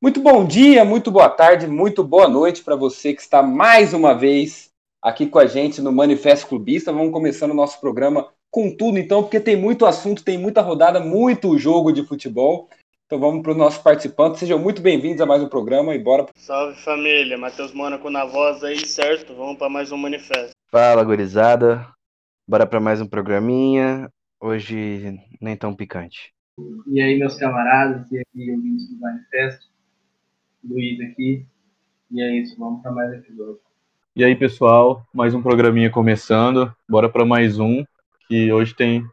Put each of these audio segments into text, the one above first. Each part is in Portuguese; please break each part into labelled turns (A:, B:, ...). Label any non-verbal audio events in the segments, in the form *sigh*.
A: Muito bom dia, muito boa tarde, muito boa noite para você que está mais uma vez aqui com a gente no Manifesto Clubista. Vamos começando o nosso programa com tudo, então, porque tem muito assunto, tem muita rodada, muito jogo de futebol. Então vamos para os nossos participantes. Sejam muito bem-vindos a mais um programa e bora.
B: Salve família, Matheus Mônaco na voz aí, certo? Vamos para mais um manifesto.
C: Fala, gurizada. Bora para mais um programinha. Hoje nem tão picante.
D: E aí, meus camaradas e aqui ouvintes do manifesto. Luiz aqui. E é isso, vamos para mais episódio.
E: E aí, pessoal, mais um programinha começando. Bora para mais um, que hoje tem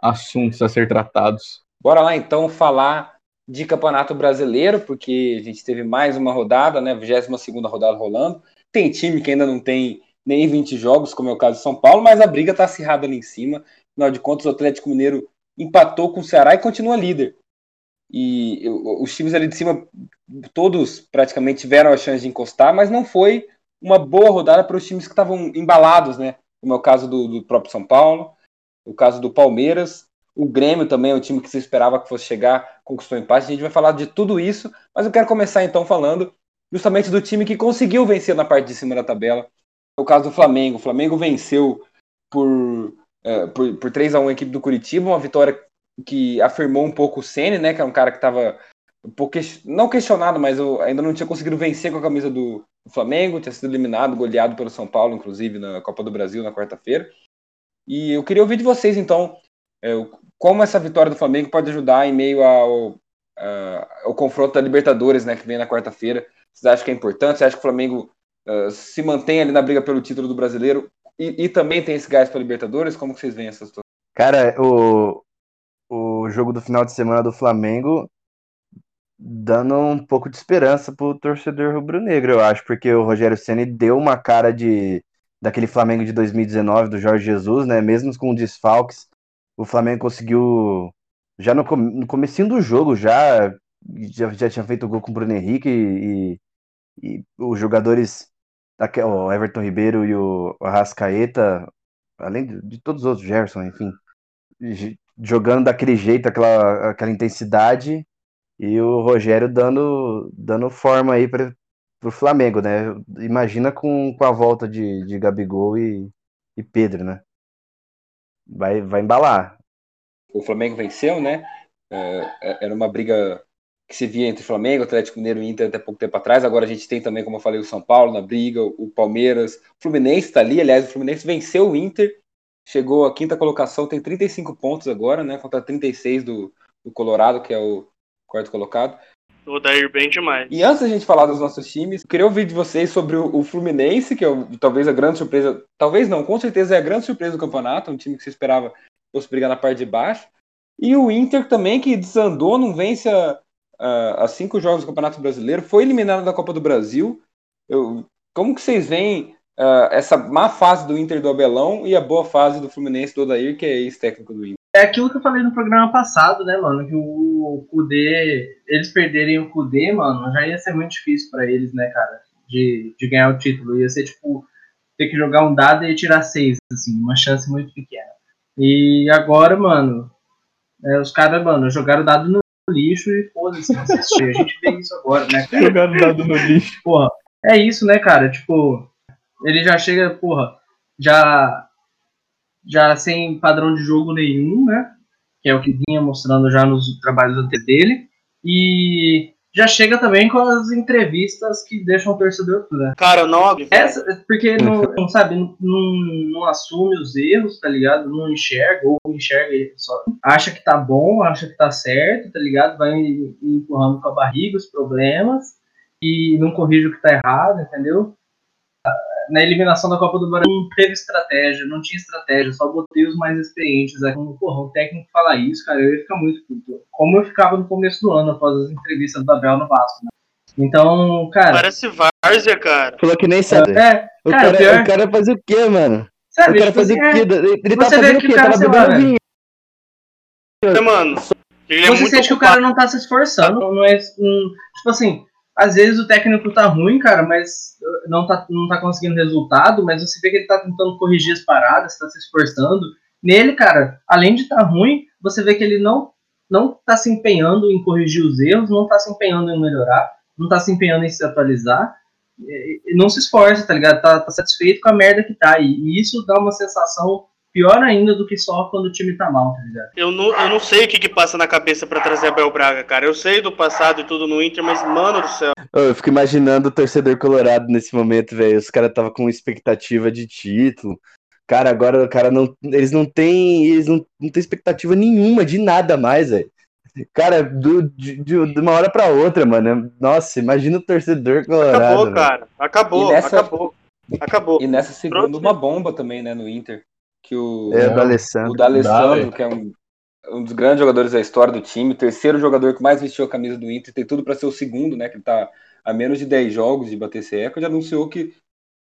E: assuntos a ser tratados.
A: Bora lá então falar de Campeonato Brasileiro, porque a gente teve mais uma rodada, né? 22 rodada rolando. Tem time que ainda não tem nem 20 jogos, como é o caso de São Paulo, mas a briga tá acirrada ali em cima. Afinal de contas, o Atlético Mineiro empatou com o Ceará e continua líder. E os times ali de cima, todos praticamente tiveram a chance de encostar, mas não foi uma boa rodada para os times que estavam embalados, né? Como é o caso do, do, próprio São Paulo, o caso do Palmeiras, o Grêmio também é time que se esperava que fosse chegar, conquistou empate. A gente vai falar de tudo isso, mas eu quero começar então falando justamente do time que conseguiu vencer na parte de cima da tabela. É o caso do Flamengo. O Flamengo venceu por, é, por, por 3 a 1 a equipe do Curitiba, uma vitória que afirmou um pouco o Ceni, né, que é um cara que estava um pouco não questionado, mas eu ainda não tinha conseguido vencer com a camisa do Flamengo, tinha sido eliminado, goleado pelo São Paulo, inclusive na Copa do Brasil na quarta-feira. E eu queria ouvir de vocês então é, como essa vitória do Flamengo pode ajudar em meio ao, ao confronto da Libertadores, né, que vem na quarta-feira. Vocês acham que é importante? Você acha que o Flamengo uh, se mantém ali na briga pelo título do Brasileiro e, e também tem esse gás para Libertadores? Como que vocês veem essa situação?
C: Cara, o, o jogo do final de semana do Flamengo dando um pouco de esperança pro torcedor rubro-negro, eu acho, porque o Rogério Ceni deu uma cara de daquele Flamengo de 2019 do Jorge Jesus, né? Mesmo com desfalques, o Flamengo conseguiu já no, no comecinho do jogo já já, já tinha feito gol com o Bruno Henrique e, e, e os jogadores o Everton Ribeiro e o Arrascaeta, além de, de todos os outros, Gerson, enfim, jogando daquele jeito, aquela, aquela intensidade, e o Rogério dando, dando forma aí para o Flamengo, né? Imagina com, com a volta de, de Gabigol e, e Pedro, né? Vai, vai embalar.
A: O Flamengo venceu, né? É, é era uma briga que se via entre Flamengo, Atlético Mineiro e Inter até pouco tempo atrás. Agora a gente tem também, como eu falei, o São Paulo na briga, o Palmeiras, o Fluminense está ali. Aliás, o Fluminense venceu o Inter chegou à quinta colocação, tem 35 pontos agora, né? Contra 36 do, do Colorado, que é o quarto colocado.
B: O Dair bem demais.
A: E antes da gente falar dos nossos times, queria ouvir de vocês sobre o, o Fluminense, que é o, talvez a grande surpresa, talvez não, com certeza é a grande surpresa do campeonato, um time que se esperava fosse brigar na parte de baixo. E o Inter também, que desandou, não vence a, a, a cinco jogos do Campeonato Brasileiro, foi eliminado da Copa do Brasil. Eu, como que vocês veem uh, essa má fase do Inter do Abelão e a boa fase do Fluminense do Odair, que é ex-técnico do Inter.
D: É aquilo que eu falei no programa passado, né, mano? Que o Kudê, eles perderem o Kudê, mano, já ia ser muito difícil para eles, né, cara? De, de ganhar o título. Ia ser tipo ter que jogar um dado e tirar seis, assim, uma chance muito pequena. E agora, mano, é, os caras, mano, jogaram o dado no lixo e foda-se, A gente vê isso agora, né,
E: cara? *laughs* Jogaram o dado no lixo.
D: Porra, é isso, né, cara? Tipo, ele já chega, porra, já já sem padrão de jogo nenhum, né? Que é o que vinha mostrando já nos trabalhos anteriores dele. E já chega também com as entrevistas que deixam o torcedor né?
B: Cara, não.
D: Essa, porque *laughs* não, não sabe, não, não, assume os erros, tá ligado? Não enxerga, ou enxerga ele só. Acha que tá bom, acha que tá certo, tá ligado? Vai empurrando com a barriga os problemas e não corrige o que tá errado, entendeu? Na eliminação da Copa do Brasil não teve estratégia, não tinha estratégia, só botei os mais experientes. Aí, porra, o técnico falar isso, cara, eu ia ficar muito puto. Como eu ficava no começo do ano, após as entrevistas do Abel no Vasco, né? Então, cara.
B: Parece várzea, cara.
C: Falou que nem sabe.
D: É,
C: o cara, cara, pior... o cara faz o quê, mano?
D: Sabe,
C: o cara tipo faz
D: assim,
C: o quê?
D: É...
C: Ele tá fazendo o quê?
D: Cara,
C: Tava bebendo vinho.
B: É, mano.
D: Ele você é sente que o cara não tá se esforçando, não é. Um, tipo assim, às vezes o técnico tá ruim, cara, mas não tá, não tá conseguindo resultado, mas você vê que ele tá tentando corrigir as paradas, tá se esforçando. Nele, cara, além de estar tá ruim, você vê que ele não não tá se empenhando em corrigir os erros, não tá se empenhando em melhorar. não tá se empenhando em se atualizar, não se esforça, tá ligado? Tá, tá, satisfeito com a merda que tá. E, e, isso dá uma sensação pior ainda do que só quando o time tá mal, tá ligado?
B: Eu não, eu não sei o que que passa na cabeça para trazer Abel Braga, cara. Eu sei do passado e tudo no Inter, mas, mano do céu.
C: Eu fico imaginando o torcedor colorado nesse momento, velho. Os caras tava com expectativa de título. Cara, agora o cara não. Eles não têm. Eles não, não têm expectativa nenhuma de nada mais, velho. Cara, do, de, de, uma hora pra outra, mano. Nossa, imagina o torcedor colorado.
B: Acabou, cara. Acabou, nessa, acabou. Acabou.
A: E nessa segunda, Pronto. uma bomba também, né, no Inter. Que o,
C: é, o D'Alessandro.
A: O D'Alessandro, que é um, um dos grandes jogadores da história do time, terceiro jogador que mais vestiu a camisa do Inter, tem tudo para ser o segundo, né? Que ele tá a menos de 10 jogos de bater esse recorde, anunciou que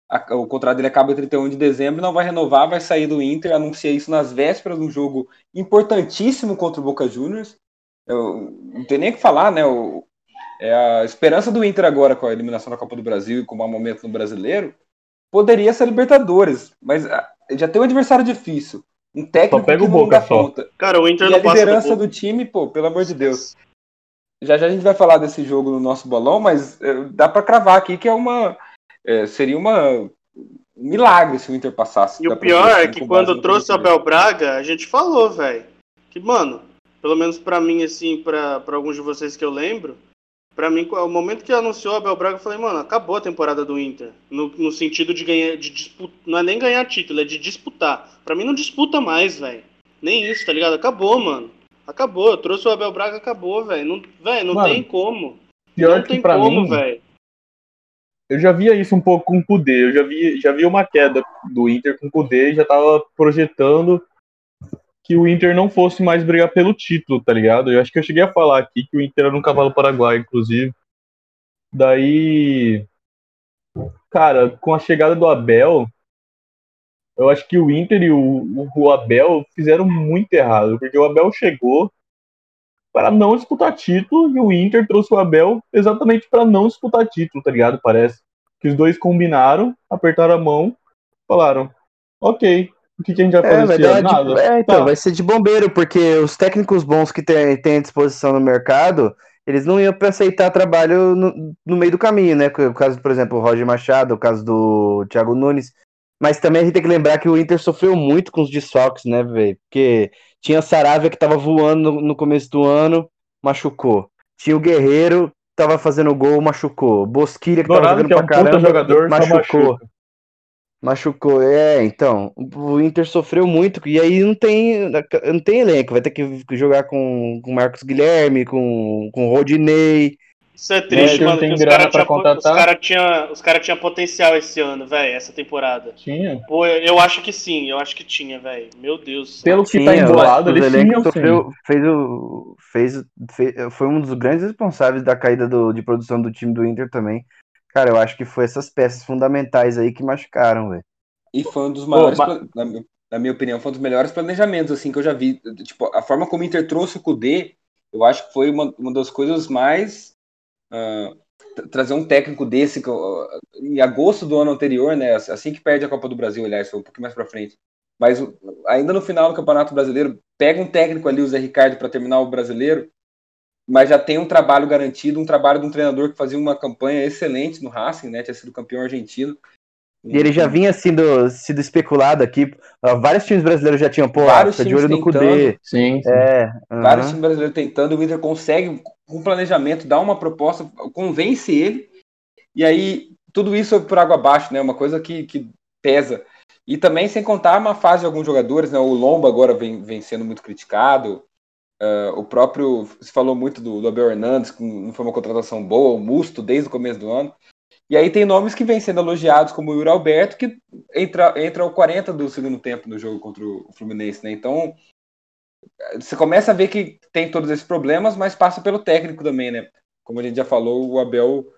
A: a, o contrato dele acaba em 31 de dezembro, não vai renovar, vai sair do Inter, anuncia isso nas vésperas de um jogo importantíssimo contra o Boca Juniors. Eu, não tem nem o que falar, né? O, é a esperança do Inter agora com a eliminação da Copa do Brasil e com o mau momento no brasileiro, poderia ser Libertadores, mas já tem um adversário difícil. Um técnico
E: pega
A: que
E: o Boca só.
A: conta.
B: Cara, o Inter
A: e a liderança
B: do,
A: do time, pô, pelo amor de Deus. Já já a gente vai falar desse jogo no nosso bolão, mas é, dá para cravar aqui que é uma é, seria uma um milagre se o Inter passasse.
B: E o pior é que quando trouxe o Abel Braga, a gente falou, velho, que mano, pelo menos para mim assim, para alguns de vocês que eu lembro, para mim, o momento que anunciou o Abel Braga, eu falei, mano, acabou a temporada do Inter. No, no sentido de ganhar, de disputar. Não é nem ganhar título, é de disputar. Para mim não disputa mais, velho. Nem isso, tá ligado? Acabou, mano. Acabou. Eu trouxe o Abel Braga, acabou, velho. Não, véio, não mano, tem como.
E: Pior
B: não
E: que
B: tem
E: pra
B: como, velho.
E: Eu já via isso um pouco com o Kudê. Eu já vi, já vi uma queda do Inter com o Kudê e já tava projetando que o Inter não fosse mais brigar pelo título, tá ligado? Eu acho que eu cheguei a falar aqui que o Inter era um cavalo paraguai, inclusive. Daí, cara, com a chegada do Abel, eu acho que o Inter e o, o Abel fizeram muito errado, porque o Abel chegou para não disputar título e o Inter trouxe o Abel exatamente para não disputar título, tá ligado? Parece que os dois combinaram, apertaram a mão, falaram: ok, o que, que a gente vai fazer
C: é, vai
E: ano?
C: de, é, então,
E: Tá.
C: vai ser de bombeiro, porque os técnicos bons que tem, tem à disposição no mercado, eles não iam aceitar trabalho no, no meio do caminho, né? O caso, por exemplo, o Roger Machado, o caso do Thiago Nunes. Mas também a gente tem que lembrar que o Inter sofreu muito com os desfalques, né, velho? Porque tinha o Saravia que tava voando no, no começo do ano, machucou. Tinha o Guerreiro, tava fazendo gol, machucou. Bosquilha que tava
E: Dourado,
C: jogando
E: que é
C: pra
E: um puta
C: caramba,
E: jogador,
C: machucou.
E: machuca.
C: Machucou, é, então, o Inter sofreu muito, e aí não tem, não tem elenco, vai ter que jogar com, com Marcos Guilherme, com, com Rodinei,
B: Isso é triste,
E: É,
B: mano. os caras tinham os cara tinha, os cara tinha potencial esse ano, velho, essa temporada.
E: Tinha.
B: Pô, eu, acho que sim, eu acho que tinha, velho. Meu Deus.
E: Pelo que
C: Tinha,
E: tá embolado, tinham sim.
C: sofreu, fez o, fez, fez- foi um dos grandes responsáveis da caída do, de produção do time do Inter também. Cara, eu acho que foi essas peças fundamentais aí que machucaram, velho.
A: E foi um dos maiores,
E: ma-
A: pla- na, na minha opinião, foi um dos melhores planejamentos assim que eu já vi. Tipo, a forma como o Inter trouxe o Kudê, eu acho que foi uma, uma das coisas mais tra- trazer um técnico desse que eu- em agosto do ano anterior, né? Assim que perde a Copa do Brasil, aliás, foi um pouquinho mais para frente. Mas ainda no final do Campeonato Brasileiro, pega um técnico ali, o Zé Ricardo, para terminar o brasileiro, mas já tem um trabalho garantido, um trabalho de um treinador que fazia uma campanha excelente no Racing, né? Tinha sido campeão argentino.
C: E ele já vinha sendo, sido especulado aqui. ó, Vários times brasileiros já tinham, pô,
A: Vários
C: tá de
A: times
C: olho no
A: tentando.
C: Kudê.
E: Sim, sim.
C: É,
A: Vários
C: aham.
A: times brasileiros tentando, o Inter consegue, com planejamento, dar uma proposta, convence ele, e aí tudo isso é por água abaixo, né? Uma coisa que, que pesa. E também, sem contar uma fase de alguns jogadores, né? O Lomba agora vem, vem sendo muito criticado. Ah, o próprio, se falou muito do, do Abel Hernandes, que não foi uma contratação boa, o Musto desde o começo do ano. E aí tem nomes que vêm sendo elogiados, como o Yuri Alberto, que entra, entra ao 40 do segundo tempo no jogo contra o Fluminense, né? Então, você começa a ver que tem todos esses problemas, mas passa pelo técnico também, né? Como a gente já falou, o Abel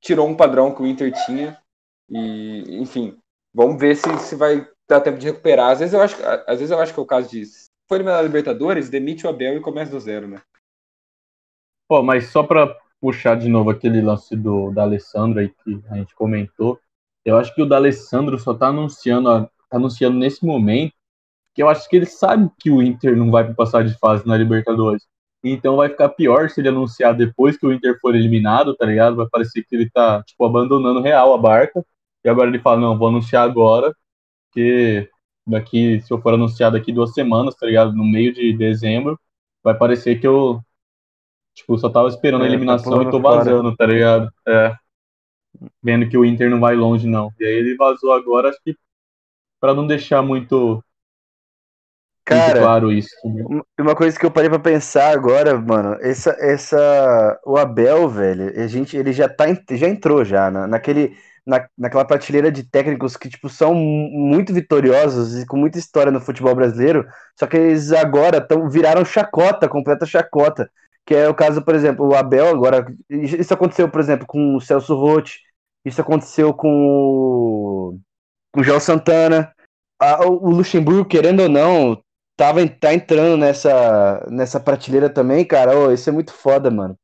A: tirou um padrão que o Inter tinha. E, enfim, vamos ver se, se vai dar tempo de recuperar. Às vezes eu acho, às vezes eu acho que é o caso de. Foi eliminar a Libertadores, demite o Abel e começa do zero, né?
E: Pô, mas só pra puxar de novo aquele lance do da Alessandro aí que a gente comentou, eu acho que o D'Alessandro só tá anunciando, tá anunciando nesse momento, que eu acho que ele sabe que o Inter não vai passar de fase na Libertadores. Então vai ficar pior se ele anunciar depois que o Inter for eliminado, tá ligado? Vai parecer que ele tá, tipo, abandonando real a barca. E agora ele fala, não, vou anunciar agora, que daqui, se eu for anunciar daqui duas semanas, tá ligado? No meio de dezembro, vai parecer que eu, tipo, só tava esperando
C: É,
E: a
C: tá
E: eliminação
C: pulando
E: e tô
C: fora.
E: vazando, tá ligado? É. Vendo que o Inter não vai longe, não. E aí ele vazou agora, acho que pra não deixar muito, muito
C: Cara,
E: claro isso. entendeu?
C: Uma- coisa que eu parei pra pensar agora, mano, essa, essa, o Abel, velho, a gente, ele já tá, já entrou já na, naquele, na, naquela prateleira de técnicos que, tipo, são mu- muito vitoriosos e com muita história no futebol brasileiro, só que eles agora tão, viraram chacota, completa chacota, que é o caso, por exemplo, o Abel agora, isso aconteceu, por exemplo, com o Celso Roth, isso aconteceu com o, com o João Santana, a- o Luxemburgo, querendo ou não, tava, tá entrando nessa, nessa prateleira também, cara. Isso é muito foda, mano.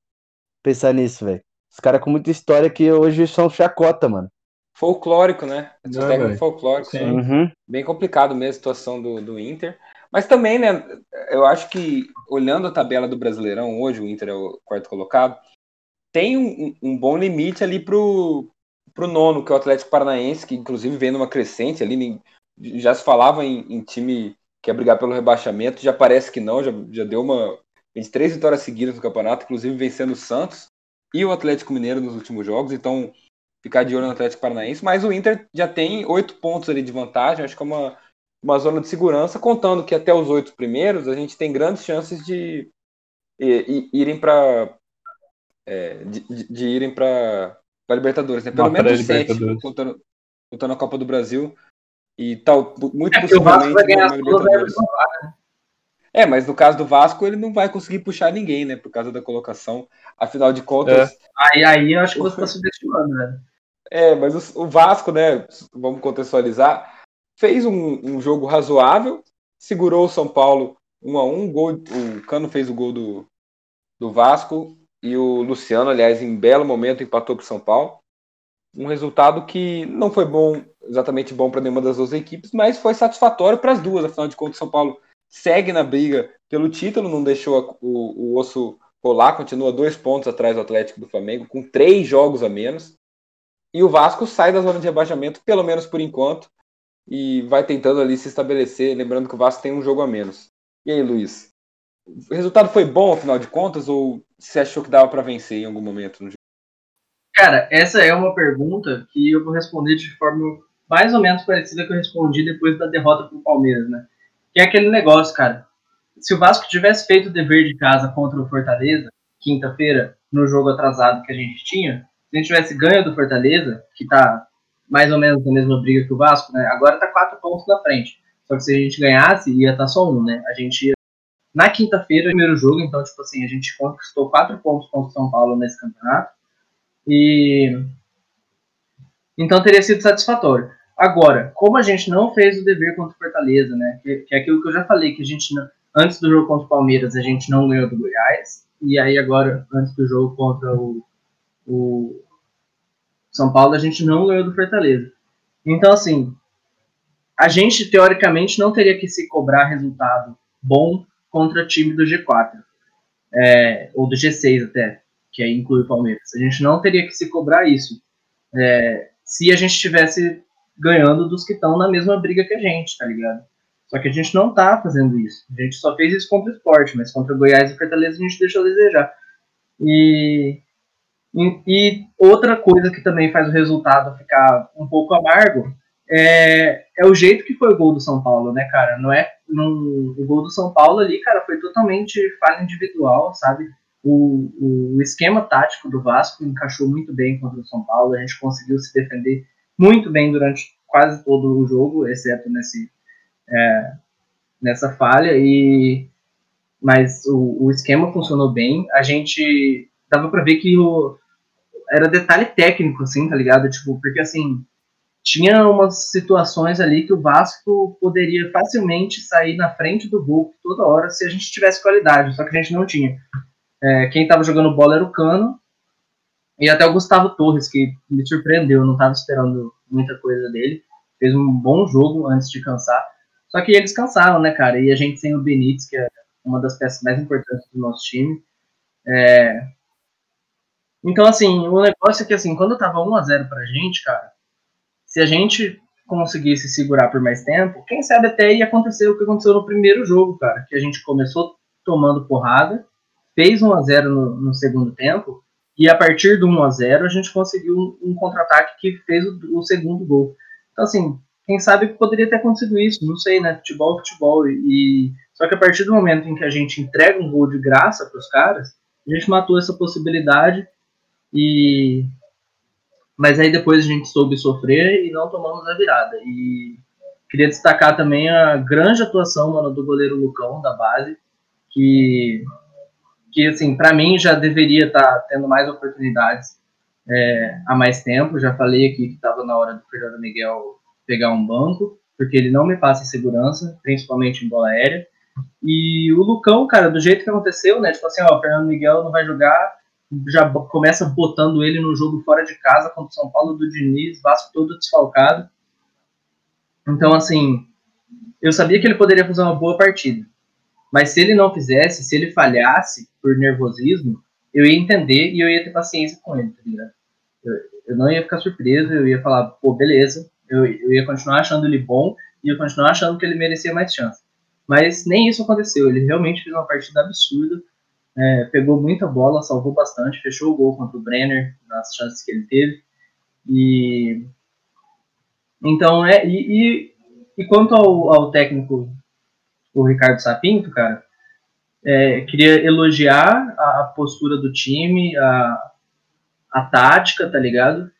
C: Pensar nisso, velho. Os caras com muita história que hoje são chacota, mano.
A: Folclórico, né?
E: É, velho.
A: folclóricos.
E: Sim.
C: Uhum.
A: Bem complicado mesmo a situação do, do Inter. Mas também, né? Eu acho que, olhando a tabela do Brasileirão, hoje o Inter é o quarto colocado, tem um, um bom limite ali pro, pro nono, que é o Atlético Paranaense, que inclusive vem numa crescente ali. Já se falava em, em time que ia brigar pelo rebaixamento, já parece que não, já, já deu uma. 23 vitórias seguidas no campeonato, inclusive vencendo o Santos e o Atlético Mineiro nos últimos jogos, então ficar de olho no Atlético Paranaense, mas o Inter já tem oito pontos ali de vantagem, acho que é uma, uma zona de segurança, contando que até os oito primeiros a gente tem grandes chances de, irem para de, de- de irem para Libertadores, né? Pelo
E: Uma
A: menos os sete, contando, contando a Copa do Brasil e tal, muito
D: É porque o Vasco vai
A: possivelmente
D: ganhar vai.
A: É, mas no caso do Vasco ele não vai conseguir puxar ninguém, né? Por causa da colocação. Afinal de contas,
D: Aí, aí eu acho que você tá subestimando, velho.
A: É, mas o, o Vasco, né? Vamos contextualizar. Fez um, um jogo razoável, segurou o São Paulo 1 a 1 gol, O Cano fez o gol do, do Vasco e o Luciano, aliás, em belo momento, empatou para o São Paulo. Um resultado que não foi bom, exatamente bom para nenhuma das duas equipes, mas foi satisfatório para as duas. Afinal de contas, o São Paulo segue na briga pelo título, não deixou a- o, o osso rolar, continua dois pontos atrás do Atlético do Flamengo, com três jogos a menos. E o Vasco sai da zona de rebaixamento, pelo menos por enquanto, e vai tentando ali se estabelecer. Lembrando que o Vasco tem um jogo a menos. E aí, Luiz? O resultado foi bom, afinal de contas, ou você achou que dava para vencer em algum momento no jogo?
D: Cara, essa é uma pergunta que eu vou responder de forma mais ou menos parecida que eu respondi depois da derrota pro Palmeiras, né? Que é aquele negócio, cara. Se o Vasco tivesse feito o dever de casa contra o Fortaleza, quinta-feira, no jogo atrasado que a gente tinha, se a gente tivesse ganho do Fortaleza, que tá mais ou menos na mesma briga que o Vasco, né? Agora tá quatro pontos na frente. Só que se a gente ganhasse, ia estar só um, né? A gente ia... Na quinta-feira, primeiro jogo, então, tipo assim, a gente conquistou quatro pontos contra o São Paulo nesse campeonato. E então teria sido satisfatório. Agora, como a gente não fez o dever contra o Fortaleza, né? Que, que é aquilo que eu já falei, que a gente não- antes do jogo contra o Palmeiras a gente não ganhou do Goiás, e aí agora, antes do jogo contra o, o São Paulo, a gente não ganhou do Fortaleza. Então, assim, a gente teoricamente não teria que se cobrar resultado bom contra time do G4, é, ou do G6 até, que aí inclui o Palmeiras. A gente não teria que se cobrar isso é, se a gente estivesse ganhando dos que estão na mesma briga que a gente, tá ligado? Só que a gente não tá fazendo isso. A gente só fez isso contra o esporte, mas contra o Goiás e Fortaleza a gente deixou a desejar. E, e, e outra coisa que também faz o resultado ficar um pouco amargo é, é o jeito que foi o gol do São Paulo, né, cara? Não é o gol do São Paulo ali, cara, foi totalmente falha individual, sabe? O, o esquema tático do Vasco encaixou muito bem contra o São Paulo. A gente conseguiu se defender muito bem durante quase todo o jogo, exceto nesse, é, nessa falha. E mas o, o esquema funcionou bem. A gente dava para ver que o, era detalhe técnico, assim, tá ligado? Tipo, porque assim tinha umas situações ali que o Vasco poderia facilmente sair na frente do gol toda hora se a gente tivesse qualidade, só que a gente não tinha. É, quem estava jogando bola era o Cano e até o Gustavo Torres, que me surpreendeu, eu não estava esperando muita coisa dele. Fez um bom jogo antes de cansar. Só que eles cansaram, né, cara? E a gente sem o Benítez, que é uma das peças mais importantes do nosso time. É... Então, assim, o negócio é que, assim, quando tava 1x0 pra gente, cara, se a gente conseguisse segurar por mais tempo, quem sabe até ia acontecer o que aconteceu no primeiro jogo, cara, que a gente começou tomando porrada, fez 1 a 0 no, no segundo tempo, e a partir do 1 a 0 a gente conseguiu um, um contra-ataque que fez o, o, segundo gol. Então, assim, quem sabe poderia ter acontecido isso, não sei, né? Futebol, futebol. E, só que a partir do momento em que a gente entrega um gol de graça para os caras, a gente matou essa possibilidade e mas aí depois a gente soube sofrer e não tomamos a virada. E queria destacar também a grande atuação mano, do goleiro Lucão, da base, que, que assim, para mim já deveria estar tá tendo mais oportunidades é, há mais tempo. Já falei aqui que estava na hora do Fernando Miguel pegar um banco, porque ele não me passa segurança, principalmente em bola aérea. E o Lucão, cara, do jeito que aconteceu, né? Tipo assim, ó, o Fernando Miguel não vai jogar, já começa botando ele no jogo fora de casa contra o São Paulo do Diniz, Vasco todo desfalcado. Então, assim, eu sabia que ele poderia fazer uma boa partida. Mas se ele não fizesse, se ele falhasse por nervosismo, eu ia entender e eu ia ter paciência com ele, tá ligado? Eu, eu não ia ficar surpreso, eu ia falar, pô, beleza. Eu, eu ia continuar achando ele bom e ia continuar achando que ele merecia mais chance. Mas nem isso aconteceu. Ele realmente fez uma partida absurda é, pegou muita bola, salvou bastante, fechou o gol contra o Brenner nas chances que ele teve. E então é e, e, e quanto ao, ao, técnico o Ricardo Sapinto, cara, é, queria elogiar a, a, postura do time, a, a tática, tá ligado?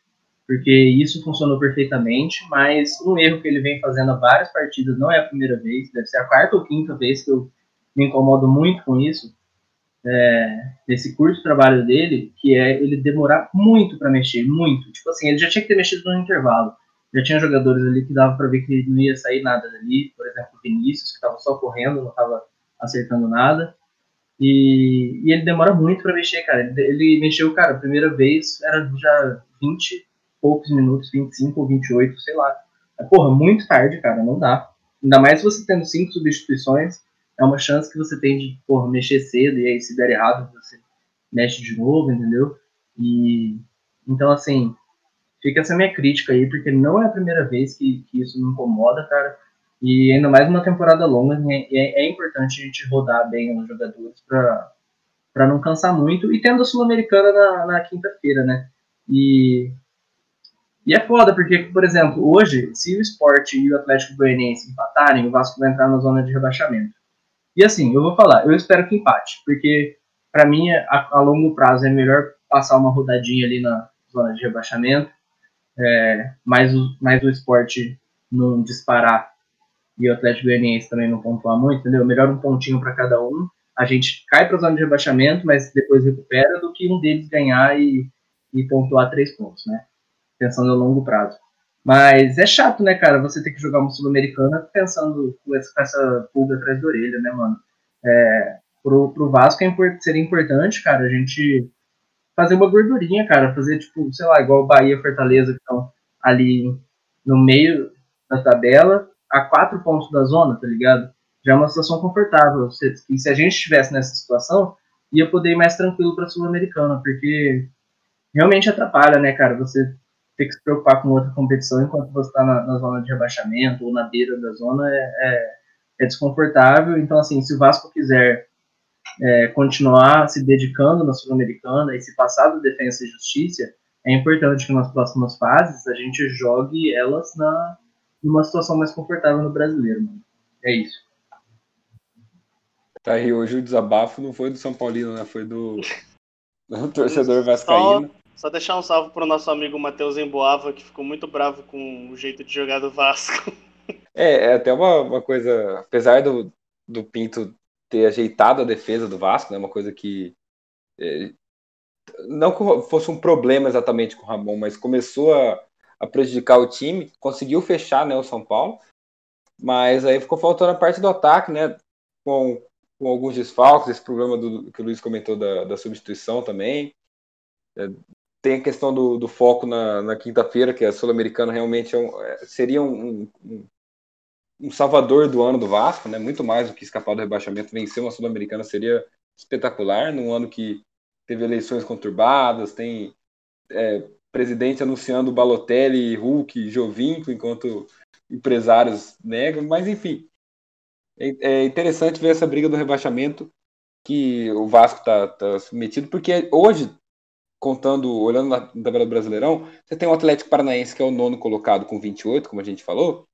D: Porque isso funcionou perfeitamente, mas um erro que ele vem fazendo há várias partidas, não é a primeira vez, deve ser a quarta ou quinta vez que eu me incomodo muito com isso, é, desse curto trabalho dele, que é ele demorar muito para mexer, muito. Tipo assim, ele já tinha que ter mexido no intervalo. Já tinha jogadores ali que dava para ver que não ia sair nada dali, por exemplo, o Vinícius, que estava só correndo, não estava acertando nada. E, e, ele demora muito para mexer, cara. Ele, ele, mexeu, cara, a primeira vez era já 20 poucos minutos, 25 ou 28, sei lá. Porra, muito tarde, cara, não dá. Ainda mais você tendo cinco substituições, é uma chance que você tem de porra, mexer cedo e aí se der errado você mexe de novo, entendeu? E então assim, fica essa minha crítica aí, porque não é a primeira vez que, que isso me incomoda, cara. E ainda mais uma temporada longa, é, é, é importante a gente rodar bem os jogadores para não cansar muito e tendo a Sul-Americana na, na quinta-feira, né? E e é foda, porque, por exemplo, hoje, se o Sport e o Atlético Goianiense empatarem, o Vasco vai entrar na zona de rebaixamento. E assim, eu vou falar, eu espero que empate, porque para mim a, a, longo prazo é melhor passar uma rodadinha ali na zona de rebaixamento, é, mais, o, mais o esporte não disparar e o Atlético Goianiense também não pontuar muito, entendeu? Melhor um pontinho para cada um. A gente cai para a zona de rebaixamento, mas depois recupera, do que um deles ganhar e, e pontuar três pontos, né? Pensando a longo prazo. Mas é chato, né, cara, você ter que jogar uma Sul-Americana pensando com essa, com essa pulga atrás da orelha, né, mano? É, pro, pro Vasco é import, seria importante, cara, a gente fazer uma gordurinha, cara, fazer, tipo, sei lá, igual Bahia Fortaleza, que estão ali no meio da tabela, a quatro pontos da zona, tá ligado? Já é uma situação confortável. E se a gente estivesse nessa situação, ia poder ir mais tranquilo pra Sul-Americana, porque realmente atrapalha, né, cara? Você ter que se preocupar com outra competição enquanto você está na, na, zona de rebaixamento ou na beira da zona é, é, é desconfortável. Então, assim, se o Vasco quiser é, continuar se dedicando na Sul-Americana e se passar do Defensa e Justiça, é importante que nas próximas fases a gente jogue elas na, numa situação mais confortável no brasileiro. Mano. É isso.
A: Tá aí, hoje o desabafo não foi do São Paulino, né? Foi do, *laughs* do torcedor vascaíno.
B: Só deixar um salve pro nosso amigo Matheus Emboava, que ficou muito bravo com o jeito de jogar do Vasco.
A: É, é até uma, uma coisa, apesar do, do Pinto ter ajeitado a defesa do Vasco, né, uma coisa que é, não fosse um problema exatamente com o Ramon, mas começou a, a prejudicar o time, conseguiu fechar né, o São Paulo, mas aí ficou faltando a parte do ataque, né, com, com alguns desfalques, esse problema do, que o Luiz comentou da, da substituição também, é, tem a questão do, do foco na, na quinta-feira, que a Sul-Americana realmente é um, é, seria um, um, um salvador do ano do Vasco, né? Muito mais do que escapar do rebaixamento, vencer uma Sul-Americana seria espetacular, num ano que teve eleições conturbadas, tem é, presidente anunciando Balotelli, Hulk, Jovinco, enquanto empresários negam, mas enfim. É, é interessante ver essa briga do rebaixamento que o Vasco está tá submetido, porque hoje, contando, olhando na tabela do Brasileirão, você tem o Atlético Paranaense, que é o nono colocado com 28, como a gente falou,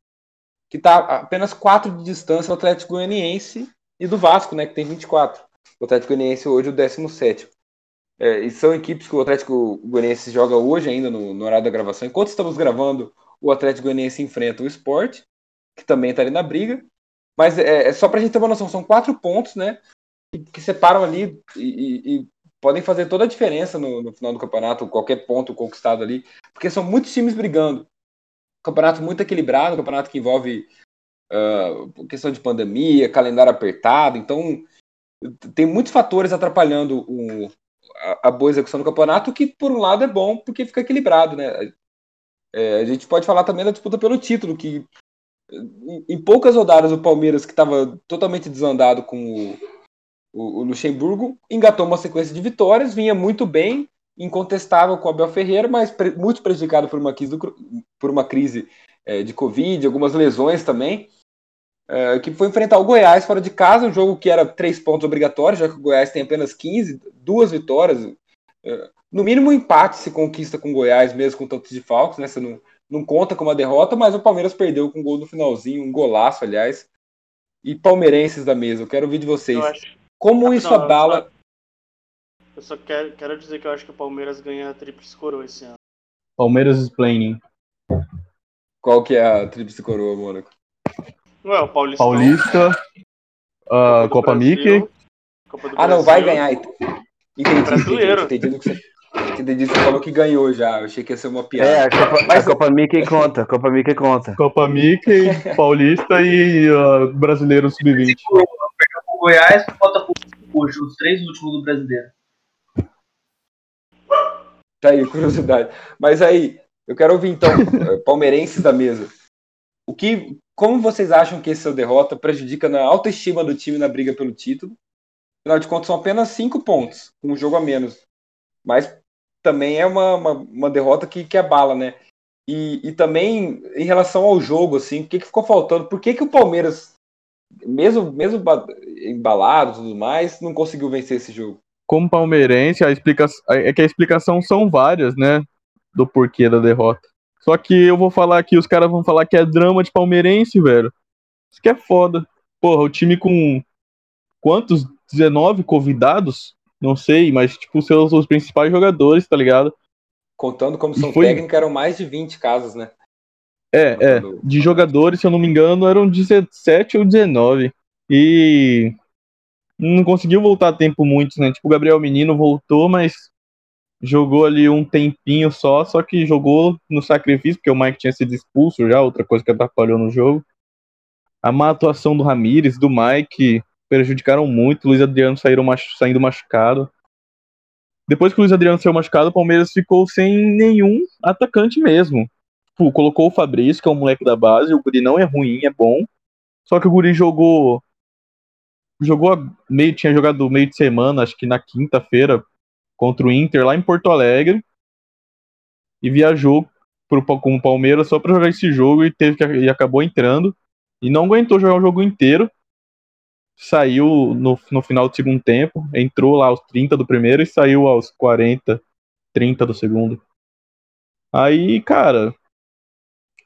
A: que está apenas 4 de distância do Atlético Goianiense e do Vasco, né, que tem 24. O Atlético Goianiense hoje é o 17. É, e são equipes que o Atlético Goianiense joga hoje ainda no, no, horário da gravação. Enquanto estamos gravando, o Atlético Goianiense enfrenta o Sport, que também está ali na briga. Mas é, é só para a gente ter uma noção, são quatro pontos, né? Que, que separam ali e, e, e, podem fazer toda a diferença no, no, final do campeonato, qualquer ponto conquistado ali, porque são muitos times brigando campeonato muito equilibrado, um campeonato que envolve uh, questão de pandemia, calendário apertado, então tem muitos fatores atrapalhando o, a, a, boa execução do campeonato, que por um lado é bom porque fica equilibrado, né? É, a gente pode falar também da disputa pelo título, que em, poucas rodadas o Palmeiras, que estava totalmente desandado com o, o, o Luxemburgo, engatou uma sequência de vitórias, vinha muito bem, incontestável com o Abel Ferreira, mas pre muito prejudicado por uma crise, do, por uma crise é, de Covid, algumas lesões também, é, que foi enfrentar o Goiás fora de casa, um jogo que era três pontos obrigatórios, já que o Goiás tem apenas 15, duas vitórias. É, no mínimo um empate se conquista com o Goiás, mesmo com tantos de falcos, né? Você não, não conta com uma derrota, mas o Palmeiras perdeu com um gol no finalzinho, um golaço, aliás. E palmeirenses da mesa, eu quero ouvir de vocês. Como isso abala
B: eu só quero, quero dizer que eu acho que o Palmeiras ganha a Tríplice Coroa esse ano.
E: Palmeiras explaining.
A: Qual que é a Tríplice Coroa, Mônaco?
B: Ué, o Paulista.
E: Paulista, uh, Copa Mickey.
A: ah, não, vai ganhar. Entendi, Brasileiro. Entendi, entendi, que você, entendi que você falou que ganhou já. Eu achei que ia ser uma piada.
C: É, a Copa, Mas... a Copa Mickey conta. Copa Mickey conta.
E: Copa Mickey, *laughs* Paulista e uh, Brasileiro Sub-20.
D: O Goiás, Botafogo, os três últimos do Brasileiro.
A: Tá aí, curiosidade. Mas aí, eu quero ouvir então, eh, palmeirenses da mesa. O que, como vocês acham que essa derrota prejudica na autoestima do time na briga pelo título? Afinal de contas, são apenas cinco pontos, um jogo a menos. Mas também é uma, uma, uma derrota que, que abala, né? E, e também em relação ao jogo, assim, o que, que ficou faltando? Por que, que o Palmeiras, mesmo, mesmo embalado e tudo mais, não conseguiu vencer esse jogo?
E: Como palmeirense, a explicação é que a explicação são várias, né? Do porquê da derrota. Só que eu vou falar aqui, os caras vão falar que é drama de palmeirense, velho. Isso que é foda. Porra, o time com quantos? 19 convidados? Não sei, mas tipo, seus os principais jogadores, tá ligado?
A: Contando como são foi... técnicos, eram mais de 20 casos, né?
E: É, é. De jogadores, se eu não me engano, eram 17 ou 19. E não conseguiu voltar a tempo muito, né? Tipo, o Gabriel Menino voltou, mas jogou ali um tempinho só, só que jogou no sacrifício, porque o Mike tinha sido expulso já, outra coisa que atrapalhou no jogo. A má atuação do Ramires, do Mike, prejudicaram muito. O Luiz Adriano saíram saindo machucado. Depois que o Luiz Adriano saiu machucado, o Palmeiras ficou sem nenhum atacante mesmo. Tipo, colocou o Fabrício, que é um moleque da base. O Guri não é ruim, é bom. Só que o Guri jogou jogou meio, tinha jogado meio de semana, acho que na quinta-feira, contra o Inter lá em Porto Alegre. E viajou pro, com o Palmeiras só para jogar esse jogo e teve que, e acabou entrando. E não aguentou jogar o jogo inteiro. Saiu no, no final do segundo tempo, entrou lá aos 30 do primeiro e saiu aos 40, 30 do segundo. Aí, cara,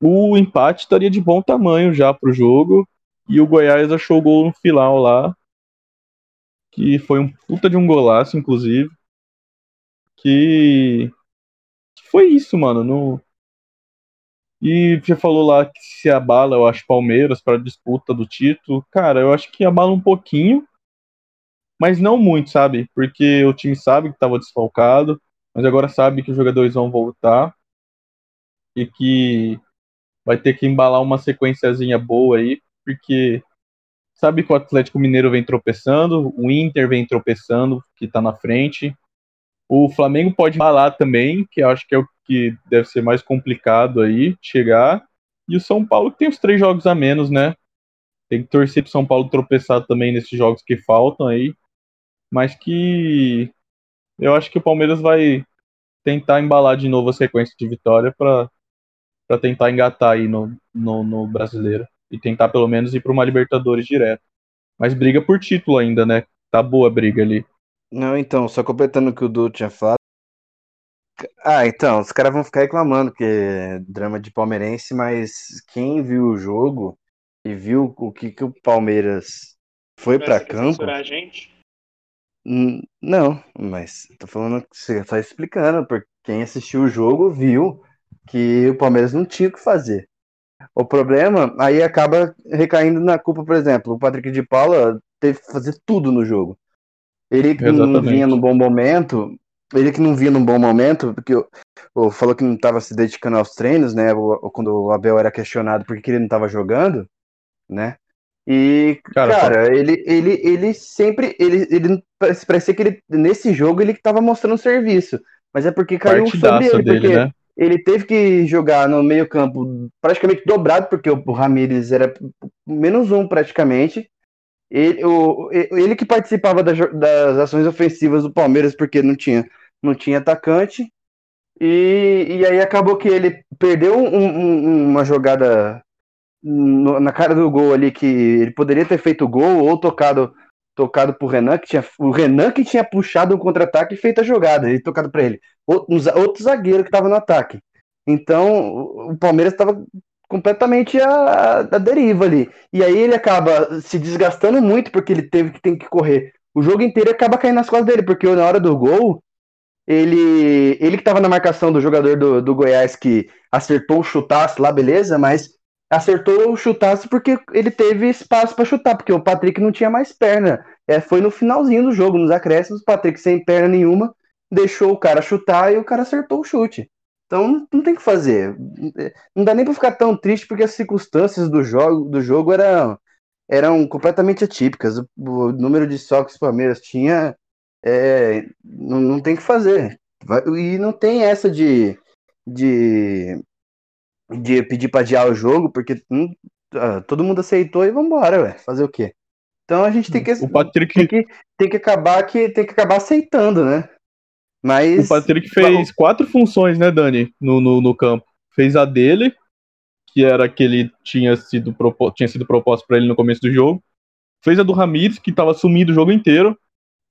E: o empate estaria de bom tamanho já pro jogo. E o Goiás achou o gol no final lá que foi um puta de um golaço, inclusive. Que, foi isso, mano. No... E você falou lá que se abala, eu acho, Palmeiras para disputa do título. Cara, eu acho que abala um pouquinho, mas não muito, sabe? Porque o time sabe que estava desfalcado, mas agora sabe que os jogadores vão voltar e que vai ter que embalar uma sequenciazinha boa aí, porque sabe que o Atlético Mineiro vem tropeçando, o Inter vem tropeçando, que tá na frente. O Flamengo pode ralar também, que acho que é o que deve ser mais complicado aí chegar. E o São Paulo que tem os três jogos a menos, né? Tem que torcer pro São Paulo tropeçar também nesses jogos que faltam aí. Mas que eu acho que o Palmeiras vai tentar embalar de novo a sequência de vitória para tentar engatar aí no, no, no brasileiro. E tentar pelo menos ir para uma Libertadores direto. Mas briga por título ainda, né? Tá boa a briga ali.
C: Não, então, só completando o que o Du tinha falado. Ah, então, os caras vão ficar reclamando que é drama de palmeirense, mas quem viu o jogo e viu o que, que o Palmeiras foi para campo.
B: A gente?
C: Não, mas tô falando que você tá explicando, porque quem assistiu o jogo viu que o Palmeiras não tinha o que fazer. O problema aí acaba recaindo na culpa, por exemplo, o Patrick de Paula teve que fazer tudo no jogo. Ele que não vinha no bom momento, ele que não vinha num bom momento, porque eu, eu falou que não estava se dedicando aos treinos, né? Quando o Abel era questionado por que ele não estava jogando, né? E, cara, cara ele, ele, ele sempre. Ele, ele parecia que ele, nesse jogo ele estava mostrando serviço. Mas é porque caiu sobre ele, dele, porque né? Ele teve que jogar no meio-campo praticamente dobrado, porque o Ramires era menos um praticamente. Ele, o, ele que participava das, das ações ofensivas do Palmeiras, porque não tinha, não tinha atacante. E, e aí acabou que ele perdeu um, um, uma jogada no, na cara do gol ali que ele poderia ter feito gol ou tocado tocado pro Renan, que tinha o Renan que tinha puxado um contra-ataque e feito a jogada, e tocado para ele. Outro, outro zagueiro que estava no ataque. Então, o Palmeiras estava completamente a, a, deriva ali. E aí ele acaba se desgastando muito porque ele teve que tem que correr. O jogo inteiro acaba caindo nas costas dele, porque na hora do gol, ele ele que estava na marcação do jogador do, do Goiás que acertou o chutaço lá, beleza, mas acertou o chutaço porque ele teve espaço para chutar, porque o Patrick não tinha mais perna. É, foi no finalzinho do jogo, nos acréscimos, o Patrick sem perna nenhuma, deixou o cara chutar e o cara acertou o chute. Então não tem o que fazer. Não dá nem para ficar tão triste porque as circunstâncias do jogo, do jogo eram, eram completamente atípicas. O, o número de socos que o Palmeiras tinha é, não, não tem o que fazer. E não tem essa de, de, de pedir para adiar o jogo, porque hum, todo mundo aceitou e vambora, ué. Fazer o quê? Então a gente tem que,
E: o Patrick...
C: tem que, tem que acabar que tem que acabar aceitando, né? Mas.
E: O Patrick fez quatro funções, né, Dani, no, no, no campo. Fez a dele, que era que ele tinha sido, propo... tinha sido proposto para ele no começo do jogo. Fez a do Ramires, que estava sumido o jogo inteiro.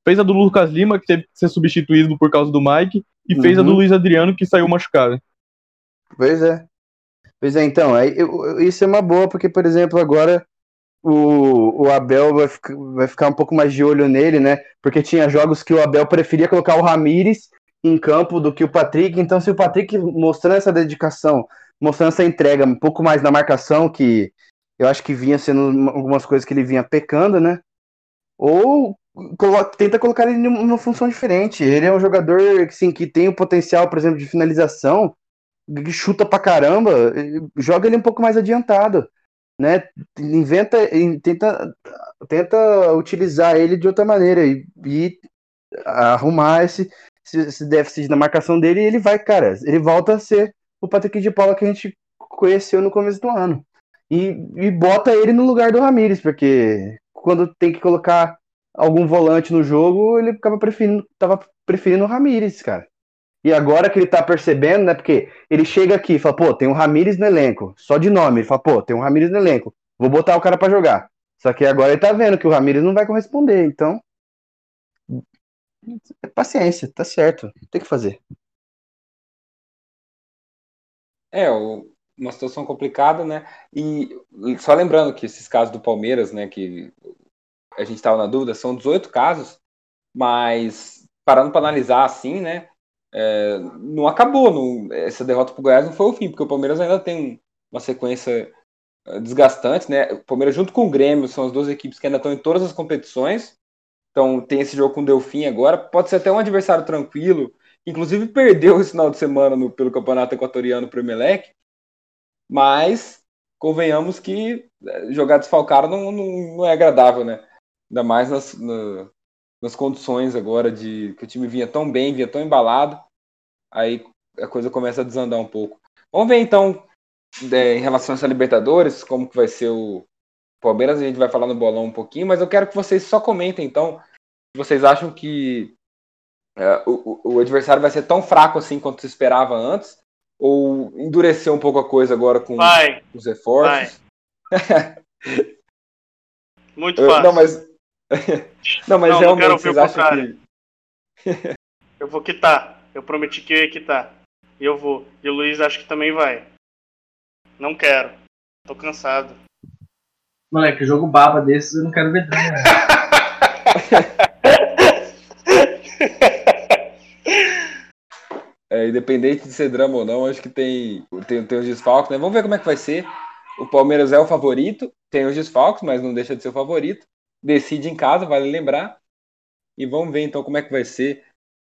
E: Fez a do Lucas Lima, que teve que ser substituído por causa do Mike. E uhum. fez a do uhum. Luiz Adriano, que saiu machucado.
C: Pois é. Pois é, então, aí, eu, isso é uma boa, porque, por exemplo, agora o, o Abel vai, ficar, vai ficar um pouco mais de olho nele, né? Porque tinha jogos que o Abel preferia colocar o Ramires em campo do que o Patrick. Então, se o Patrick mostrando essa dedicação, mostrando essa entrega um pouco mais na marcação, que eu acho que vinha sendo algumas coisas que ele vinha pecando, né? Ou coloca, tenta colocar ele numa função diferente. Ele é um jogador assim, que tem o potencial, por exemplo, de finalização, chuta pra caramba, joga ele um pouco mais adiantado né, inventa, tenta, tenta utilizar ele de outra maneira e, e arrumar esse, esse, déficit na marcação dele e ele vai, cara, ele volta a ser o Patrick de Paula que a gente conheceu no começo do ano. E, e bota ele no lugar do Ramires, porque quando tem que colocar algum volante no jogo, ele acaba preferindo, tava preferindo o Ramires, cara. E agora que ele tá percebendo, né? Porque ele chega aqui e fala, pô, tem um Ramires no elenco. Só de nome. Ele fala, pô, tem um Ramires no elenco. Vou botar o cara para jogar. Só que agora ele tá vendo que o Ramires não vai corresponder. Então. Paciência, tá certo. Tem que fazer.
A: É, uma situação complicada, né? E só lembrando que esses casos do Palmeiras, né, que a gente estava na dúvida, são 18 casos, mas parando para analisar assim, né, é, não acabou. Não, essa derrota para o Goiás não foi o fim, porque o Palmeiras ainda tem uma sequência é, desgastante, né? O Palmeiras junto com o Grêmio são as duas equipes que ainda estão em todas as competições. Então tem esse jogo com o Delfim agora. Pode ser até um adversário tranquilo. Inclusive perdeu esse final de semana no, pelo Campeonato Equatoriano para o Emelec. Mas convenhamos que é, jogar desfalcado não, não, não é agradável, né? Ainda mais nas, na, nas condições agora de que o time vinha tão bem, vinha tão embalado, aí a coisa começa a desandar um pouco. Vamos ver então é, em relação a essa Libertadores, como que vai ser o, Palmeiras a gente vai falar no bolão um pouquinho, mas eu quero que vocês só comentem, então, se vocês acham que uh, o, o, adversário vai ser tão fraco assim quanto se esperava antes, ou endureceu um pouco a coisa agora com
B: vai,
A: os reforços? *laughs*
B: Muito fácil.
A: Não, mas, *laughs* não, mas
B: não,
A: realmente
B: não
A: vocês acham que...
B: eu vou quitar. Eu prometi que eu ia quitar. E eu vou. E o Luiz acho que também vai. Não quero. Tô cansado.
D: Moleque, jogo baba desses eu não quero ver drama. *laughs*
A: é, independente de ser drama ou não, acho que tem, tem, tem os desfalques, né? Vamos ver como é que vai ser. O Palmeiras é o favorito, tem os desfalques, mas não deixa de ser o favorito. Decide em casa, vale lembrar. E vamos ver então como é que vai ser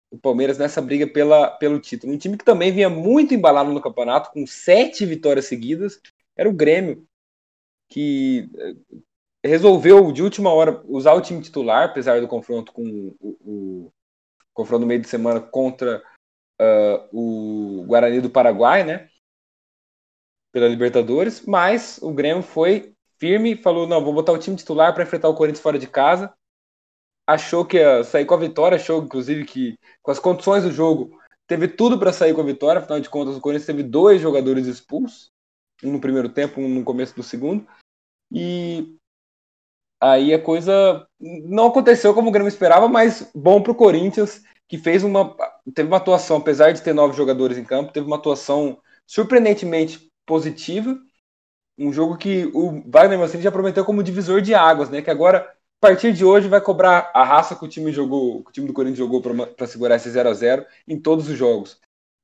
A: o Palmeiras nessa briga pela, pelo título. Um time que também vinha muito embalado no campeonato, com sete vitórias seguidas, era o Grêmio, que eh, resolveu de última hora usar o time titular, apesar do confronto com o, o confronto no meio de semana contra uh, o Guarani do Paraguai, né? Pela Libertadores, mas o Grêmio foi firme, falou: não, vou botar o time titular para enfrentar o Corinthians fora de casa. Achou que ia sair com a vitória, achou inclusive que com as condições do jogo teve tudo para sair com a vitória, afinal de contas o Corinthians teve dois jogadores expulsos, um no primeiro tempo, um no começo do segundo, e aí a coisa não aconteceu como o Grêmio esperava, mas bom para o Corinthians, que fez uma teve uma atuação, apesar de ter nove jogadores em campo, teve uma atuação surpreendentemente positiva, um jogo que o Wagner Mancini já prometeu como divisor de águas, né, que agora a partir de hoje vai cobrar a raça que o time jogou, o time do Corinthians jogou para segurar esse 0 a 0 em todos os jogos.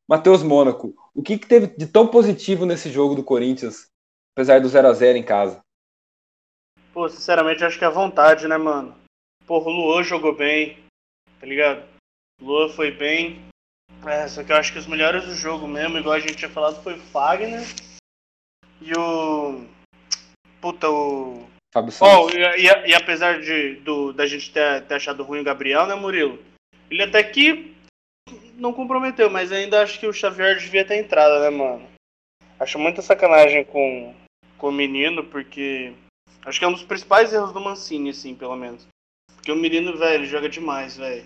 A: Matheus Mônaco, o que, que teve de tão positivo nesse jogo do Corinthians, apesar do 0 a 0 em casa?
B: Pô, sinceramente, acho que é a vontade, né, mano? Porra, o Luan jogou bem, tá ligado? O Luan foi bem. É, só que eu acho que os melhores do jogo mesmo, igual a gente tinha falado, foi Fagner e o. Puta, o.
A: Fábio Santos.
B: Oh, e, e, e, apesar de, do, da gente ter, ter achado ruim o Gabriel, né, Murilo? Ele até que não comprometeu, mas ainda acho que o Xavier devia ter entrado, né, mano? Acho muita sacanagem com, com o menino, porque acho que é um dos principais erros do Mancini, assim, pelo menos. Porque o menino, velho, ele joga demais, velho.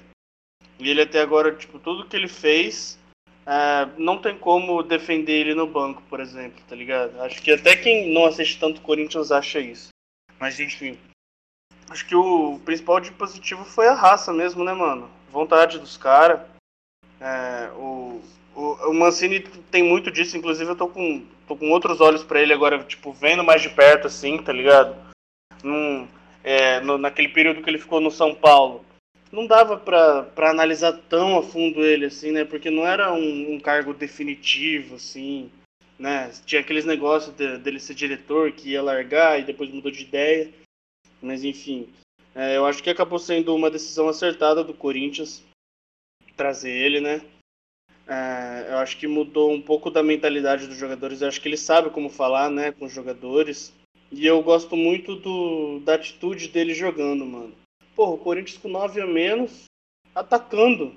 B: E ele até agora, tipo, tudo que ele fez, é, não tem como defender ele no banco, por exemplo, tá ligado? Acho que até quem não assiste tanto Corinthians acha isso. Mas enfim. Acho que o principal de positivo foi a raça mesmo, né, mano? Vontade dos caras. É, o, o, o, Mancini tem muito disso, inclusive eu tô com, tô com outros olhos para ele agora, tipo, vendo mais de perto, assim, tá ligado? Num, é, no, naquele período que ele ficou no São Paulo. Não dava pra, analisar tão a fundo ele, assim, né? Porque não era um, um cargo definitivo, assim né? Tinha aqueles negócios de, dele ser diretor que ia largar e depois mudou de ideia. Mas enfim, é, eu acho que acabou sendo uma decisão acertada do Corinthians trazer ele, né? É, eu acho que mudou um pouco da mentalidade dos jogadores. Eu acho que ele sabe como falar, né, com os jogadores. E eu gosto muito do, da atitude dele jogando, mano. Porra, o Corinthians com 9 a menos, atacando.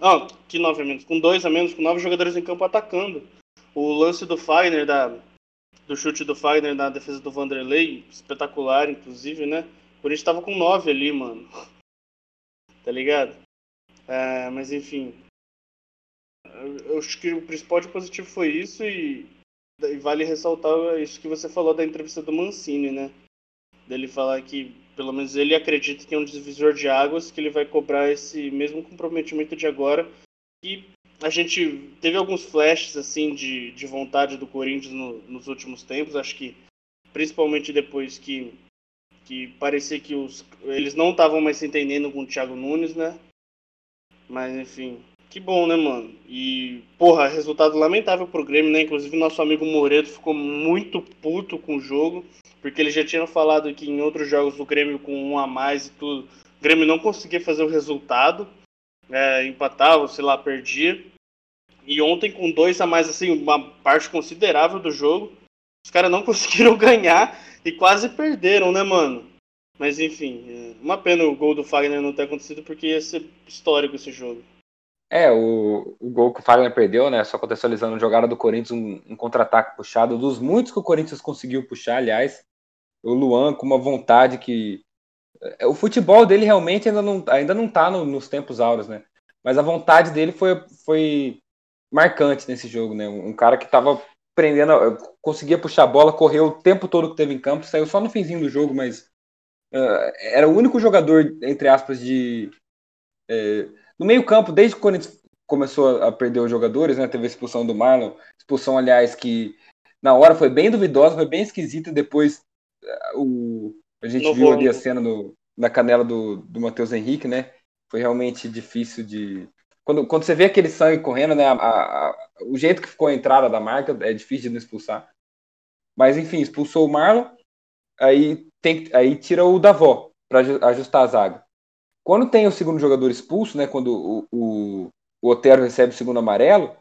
B: Ah, que 9 a menos? Com 2 a menos, com 9 jogadores em campo atacando. O lance do Fagner, da, do chute do Fagner na defesa do Vanderlei, espetacular, inclusive, né? O Corinthians tava com 9 ali, mano. tá ligado? É, mas enfim. Eu acho que o principal de positivo foi isso e, e vale ressaltar isso que você falou da entrevista do Mancini, né? Dele falar que, pelo menos ele acredita que é um divisor de águas, que ele vai cobrar esse mesmo comprometimento de agora. E a gente teve alguns flashes assim de, de vontade do Corinthians no, nos últimos tempos. Acho que principalmente depois que, que parecia que os, eles não estavam mais se entendendo com o Thiago Nunes, né? Mas enfim, que bom, né, mano? E, porra, resultado lamentável pro Grêmio, né? Inclusive, nosso amigo Moreto ficou muito puto com o jogo, porque ele já tinha falado que em outros jogos do Grêmio com um a mais e tudo, o Grêmio não conseguia fazer o resultado, é, empatava, sei lá, perdia. E ontem, com dois a mais, assim, uma parte considerável do jogo, os caras não *laughs* conseguiram ganhar e quase perderam, né, mano? Mas enfim, é uma pena o gol do Fagner não ter acontecido porque ia ser histórico esse jogo.
A: É, o, o gol que o Fagner perdeu, né? Só contextualizando, jogada do Corinthians, um, um contra-ataque puxado, dos muitos que o Corinthians conseguiu puxar, aliás. o Luan com uma vontade que. é, O futebol dele realmente ainda não, ainda não tá no- nos tempos áureos, né? Mas a vontade dele foi, foi marcante nesse jogo, né? Um cara que tava prendendo, a- conseguia puxar a bola, correu o tempo todo que teve em campo, saiu só no finzinho do jogo, mas eh, era o único jogador, entre aspas, de. eh, no meio-campo, desde que o Corinthians começou a perder os jogadores, né? Teve a expulsão do Marlon, expulsão, aliás, que na hora foi bem duvidosa, foi bem esquisita, depois eh, o, a gente
B: No
A: viu ali a cena no, na canela do, do Matheus Henrique, né? Foi realmente difícil de. Quando, quando você vê aquele sangue correndo, né? a- a- o jeito que ficou a entrada da marca é difícil de não expulsar. Mas enfim, expulsou o Marlon, aí, tem, aí tira o Davó para ajustar a zaga. Quando tem o segundo jogador expulso, né? Quando o, o, o Otero recebe o segundo amarelo,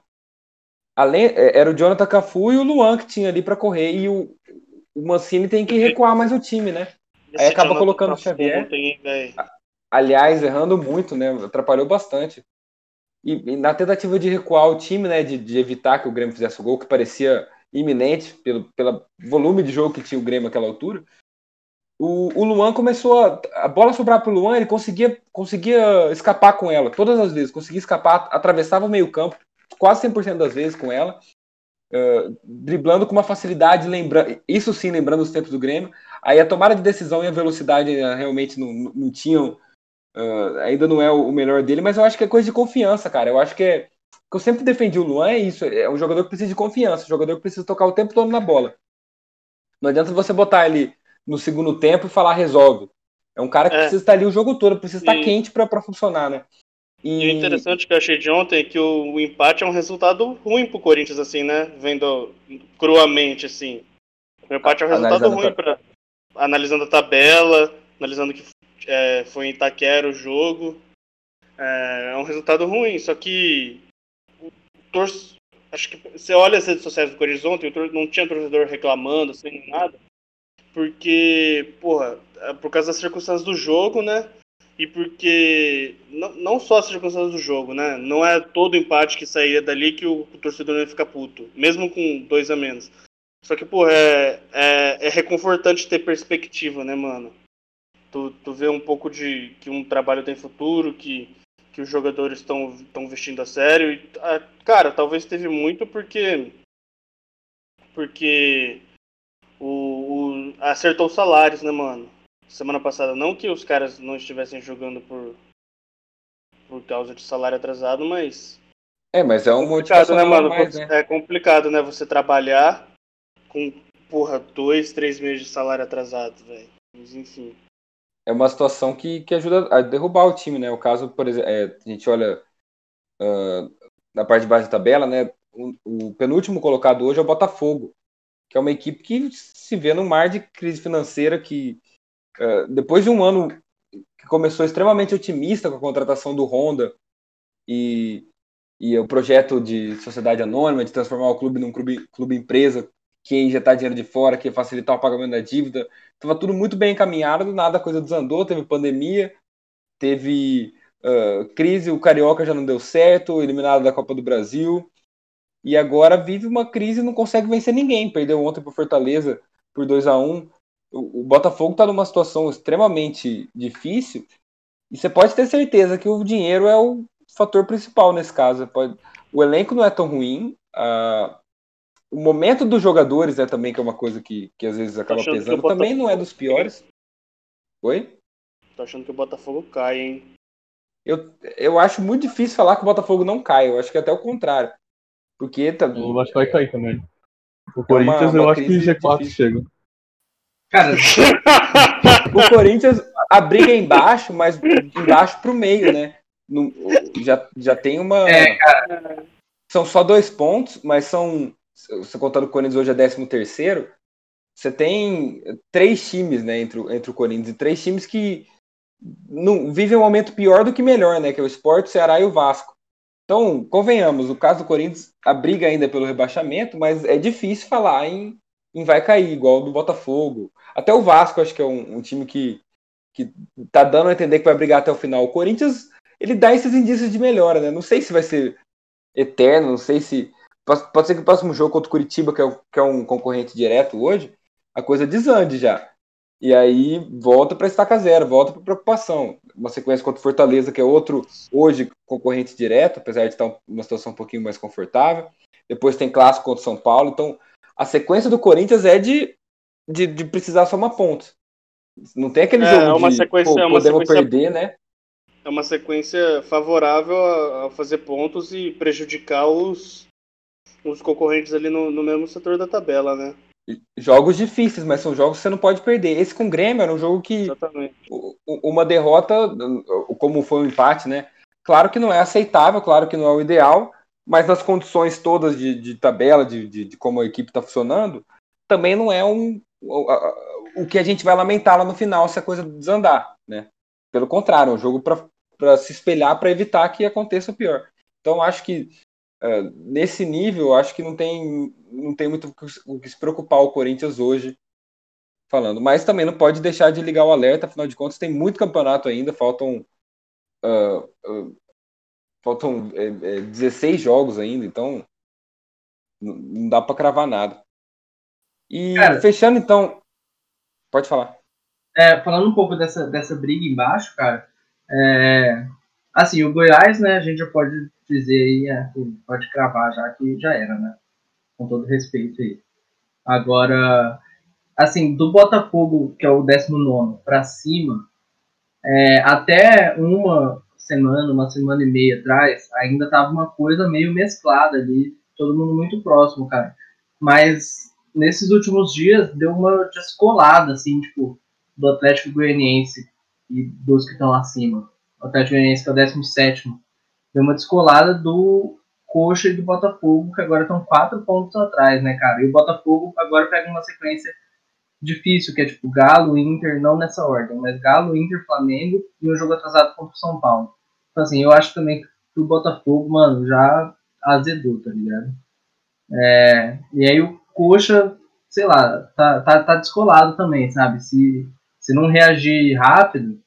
A: além, é, era o Jonathan Cafu e o Luan que tinha ali para correr, e o, o Mancini tem que recuar mais o time, né? Aí acaba colocando o Xavier.
B: velho?
A: aliás, errando muito, né? Atrapalhou bastante. E, e na tentativa de recuar o time, né? De, de evitar que o Grêmio fizesse o gol, que parecia iminente pelo, pelo volume de jogo que tinha o Grêmio naquela altura. O, o Luan começou a, a bola sobrar pro Luan, ele conseguia, conseguia escapar com ela, todas as vezes, conseguia escapar, atravessava o meio-campo, quase 100% das vezes com ela, uh, driblando com uma facilidade, lembra, isso sim, lembrando os tempos do Grêmio. Aí a tomada de decisão e a velocidade uh, realmente não, não tinham Uh, ainda não é o melhor dele, mas eu acho que é coisa de confiança, cara. Eu acho que é. Que eu sempre defendi o Luan é isso. É um jogador que precisa de confiança, um jogador que precisa tocar o tempo todo na bola. Não adianta você botar ele no segundo tempo e falar resolve. É um cara que
B: É.
A: precisa estar ali o jogo todo, precisa estar
B: E-
A: quente para funcionar, né?
B: E o interessante que eu achei de ontem é que o, o empate é um resultado ruim pro Corinthians, assim, né? Vendo cruamente, assim. O empate é um resultado
A: Analisando
B: ruim para analisando a tabela, analisando que é, foi em Itaquera o jogo. É, é um resultado ruim, só que o torce, acho que você olha as redes sociais do Corinthians ontem, não tinha torcedor reclamando, sem nada, porque, porra, é por causa das circunstâncias do jogo, né? E porque não, não só as circunstâncias do jogo, né? Não é todo empate que saía dali que o, o torcedor não ia ficar puto, mesmo com dois a menos. Só que, pô, é, é, é reconfortante ter perspectiva, né, mano? Tu, tu vê um pouco de que um trabalho tem futuro, que, que os jogadores estão vestindo a sério. E, cara, talvez teve muito porque. Porque. O, acertou os salários, né, mano? Semana passada. Não que os caras não estivessem jogando por. Por causa de salário atrasado, mas.
A: É, mas é um
B: complicado, né, mano?
A: mais, né?
B: É complicado, né? Você trabalhar com, porra, dois, três meses de salário atrasado, velho. Mas enfim.
A: é uma situação que, que ajuda a derrubar o time, né? O caso, por exemplo, é, a gente olha ah, na parte de baixo da tabela, né? O, o penúltimo colocado hoje é o Botafogo, que é uma equipe que se vê num mar de crise financeira que ah, depois de um ano que começou extremamente otimista com a contratação do Honda e, e o projeto de sociedade anônima, de transformar o clube num clube, clube empresa, que ia injetar dinheiro de fora, que facilitar o pagamento da dívida, Tava tudo muito bem encaminhado, do nada a coisa desandou, teve pandemia, teve ah, crise, o Carioca já não deu certo, eliminado da Copa do Brasil, e agora vive uma crise e não consegue vencer ninguém. Perdeu ontem pro Fortaleza por 2 a 1 O, o Botafogo está numa situação extremamente difícil, e você pode ter certeza que o dinheiro é o fator principal nesse caso. Pode- o elenco não é tão ruim, ah, o momento dos jogadores é também que é uma coisa que, que às vezes acaba
B: achando que
A: pesando,
B: o
A: também não é
B: Botafogo-
A: dos piores. Oi?
B: Tô achando que o Botafogo cai, hein?
A: Eu, eu acho muito difícil falar que o Botafogo não cai, eu acho que é até o contrário. Porque tá,
E: Eu acho que vai cair também. O
A: uma-
E: Corinthians eu
A: uma
E: acho que
A: crise
E: G4
A: difícil.
E: chega.
D: Cara, *laughs*
A: o Corinthians, a briga é embaixo, mas embaixo pro meio, né? Não- já, já tem uma.
D: É,
A: São só dois pontos, mas são. Você contando o Corinthians hoje é 13 terceiro, você tem três times, né, entre, o- entre o Corinthians e três times que não, vivem um momento pior do que melhor, né? Que é o Sport, o Ceará e o Vasco. Então, convenhamos, o caso do Corinthians, a briga ainda é pelo rebaixamento, mas é difícil falar em, em vai cair, igual do Botafogo. Até o Vasco, acho que é um, um time que, que tá dando a entender que vai brigar até o final. O Corinthians, ele dá esses indícios de melhora, né? Não sei se vai ser eterno, não sei se. Pode ser que o próximo jogo contra o Curitiba, que é, que é um concorrente direto hoje, a coisa desande já. E aí volta para estaca zero, volta para preocupação. Uma sequência contra o Fortaleza, que é outro, hoje, concorrente direto, apesar de estar numa situação um pouquinho mais confortável. Depois tem clássico contra o São Paulo. Então, a sequência do Corinthians é de, de, de precisar somar pontos. Não tem aquele
B: É,
A: jogo
B: é uma
A: de
B: sequência-
A: pô,
B: é uma
A: podemos
B: sequência-
A: perder, né?
B: É uma sequência favorável a, a fazer pontos e prejudicar os, os concorrentes ali no, no mesmo setor da tabela, né?
A: Jogos difíceis, mas são jogos que você não pode perder. Esse com o Grêmio era um jogo que
B: Exatamente.
A: uma derrota, como foi um empate, né? Claro que não é aceitável, claro que não é o ideal, mas nas condições todas de, de tabela, de, de, de como a equipe está funcionando, também não é um, o que a gente vai lamentar lá no final se a coisa desandar, né? Pelo contrário, é um jogo para se espelhar, para evitar que aconteça o pior. Então, acho que eh, nesse nível, acho que não tem, não tem muito o que, se preocupar o Corinthians hoje falando. Mas também não pode deixar de ligar o alerta, afinal de contas, tem muito campeonato ainda, faltam. ah, ah, faltam é, é, 16 jogos ainda, então não, não dá para cravar nada. E
D: Cara-
A: fechando então. Pode falar.
D: É, falando um pouco dessa, dessa briga embaixo, cara, é, assim, o Goiás, né, a gente já pode dizer aí, é, pode cravar já que já era, né? Com todo respeito aí. Agora, assim, do Botafogo, que é o 19 para cima, é, até uma semana, uma semana e meia atrás, ainda tava uma coisa meio mesclada ali, todo mundo muito próximo, cara. Mas nesses últimos dias deu uma descolada, assim, tipo, do Atlético Goianiense e dos que estão acima. O Atlético Goianiense que é o 17 deu uma descolada do Coxa e do Botafogo, que agora estão quatro pontos atrás, né, cara? E o Botafogo agora pega uma sequência difícil, que é tipo Galo, Inter, não nessa ordem, mas Galo, Inter, Flamengo e um jogo atrasado contra o São Paulo. Então, assim, eu acho também que o Botafogo, mano, já azedou, tá ligado? É, e aí o Coxa, sei lá, tá, tá, tá descolado também, sabe? Se, se não reagir rápido,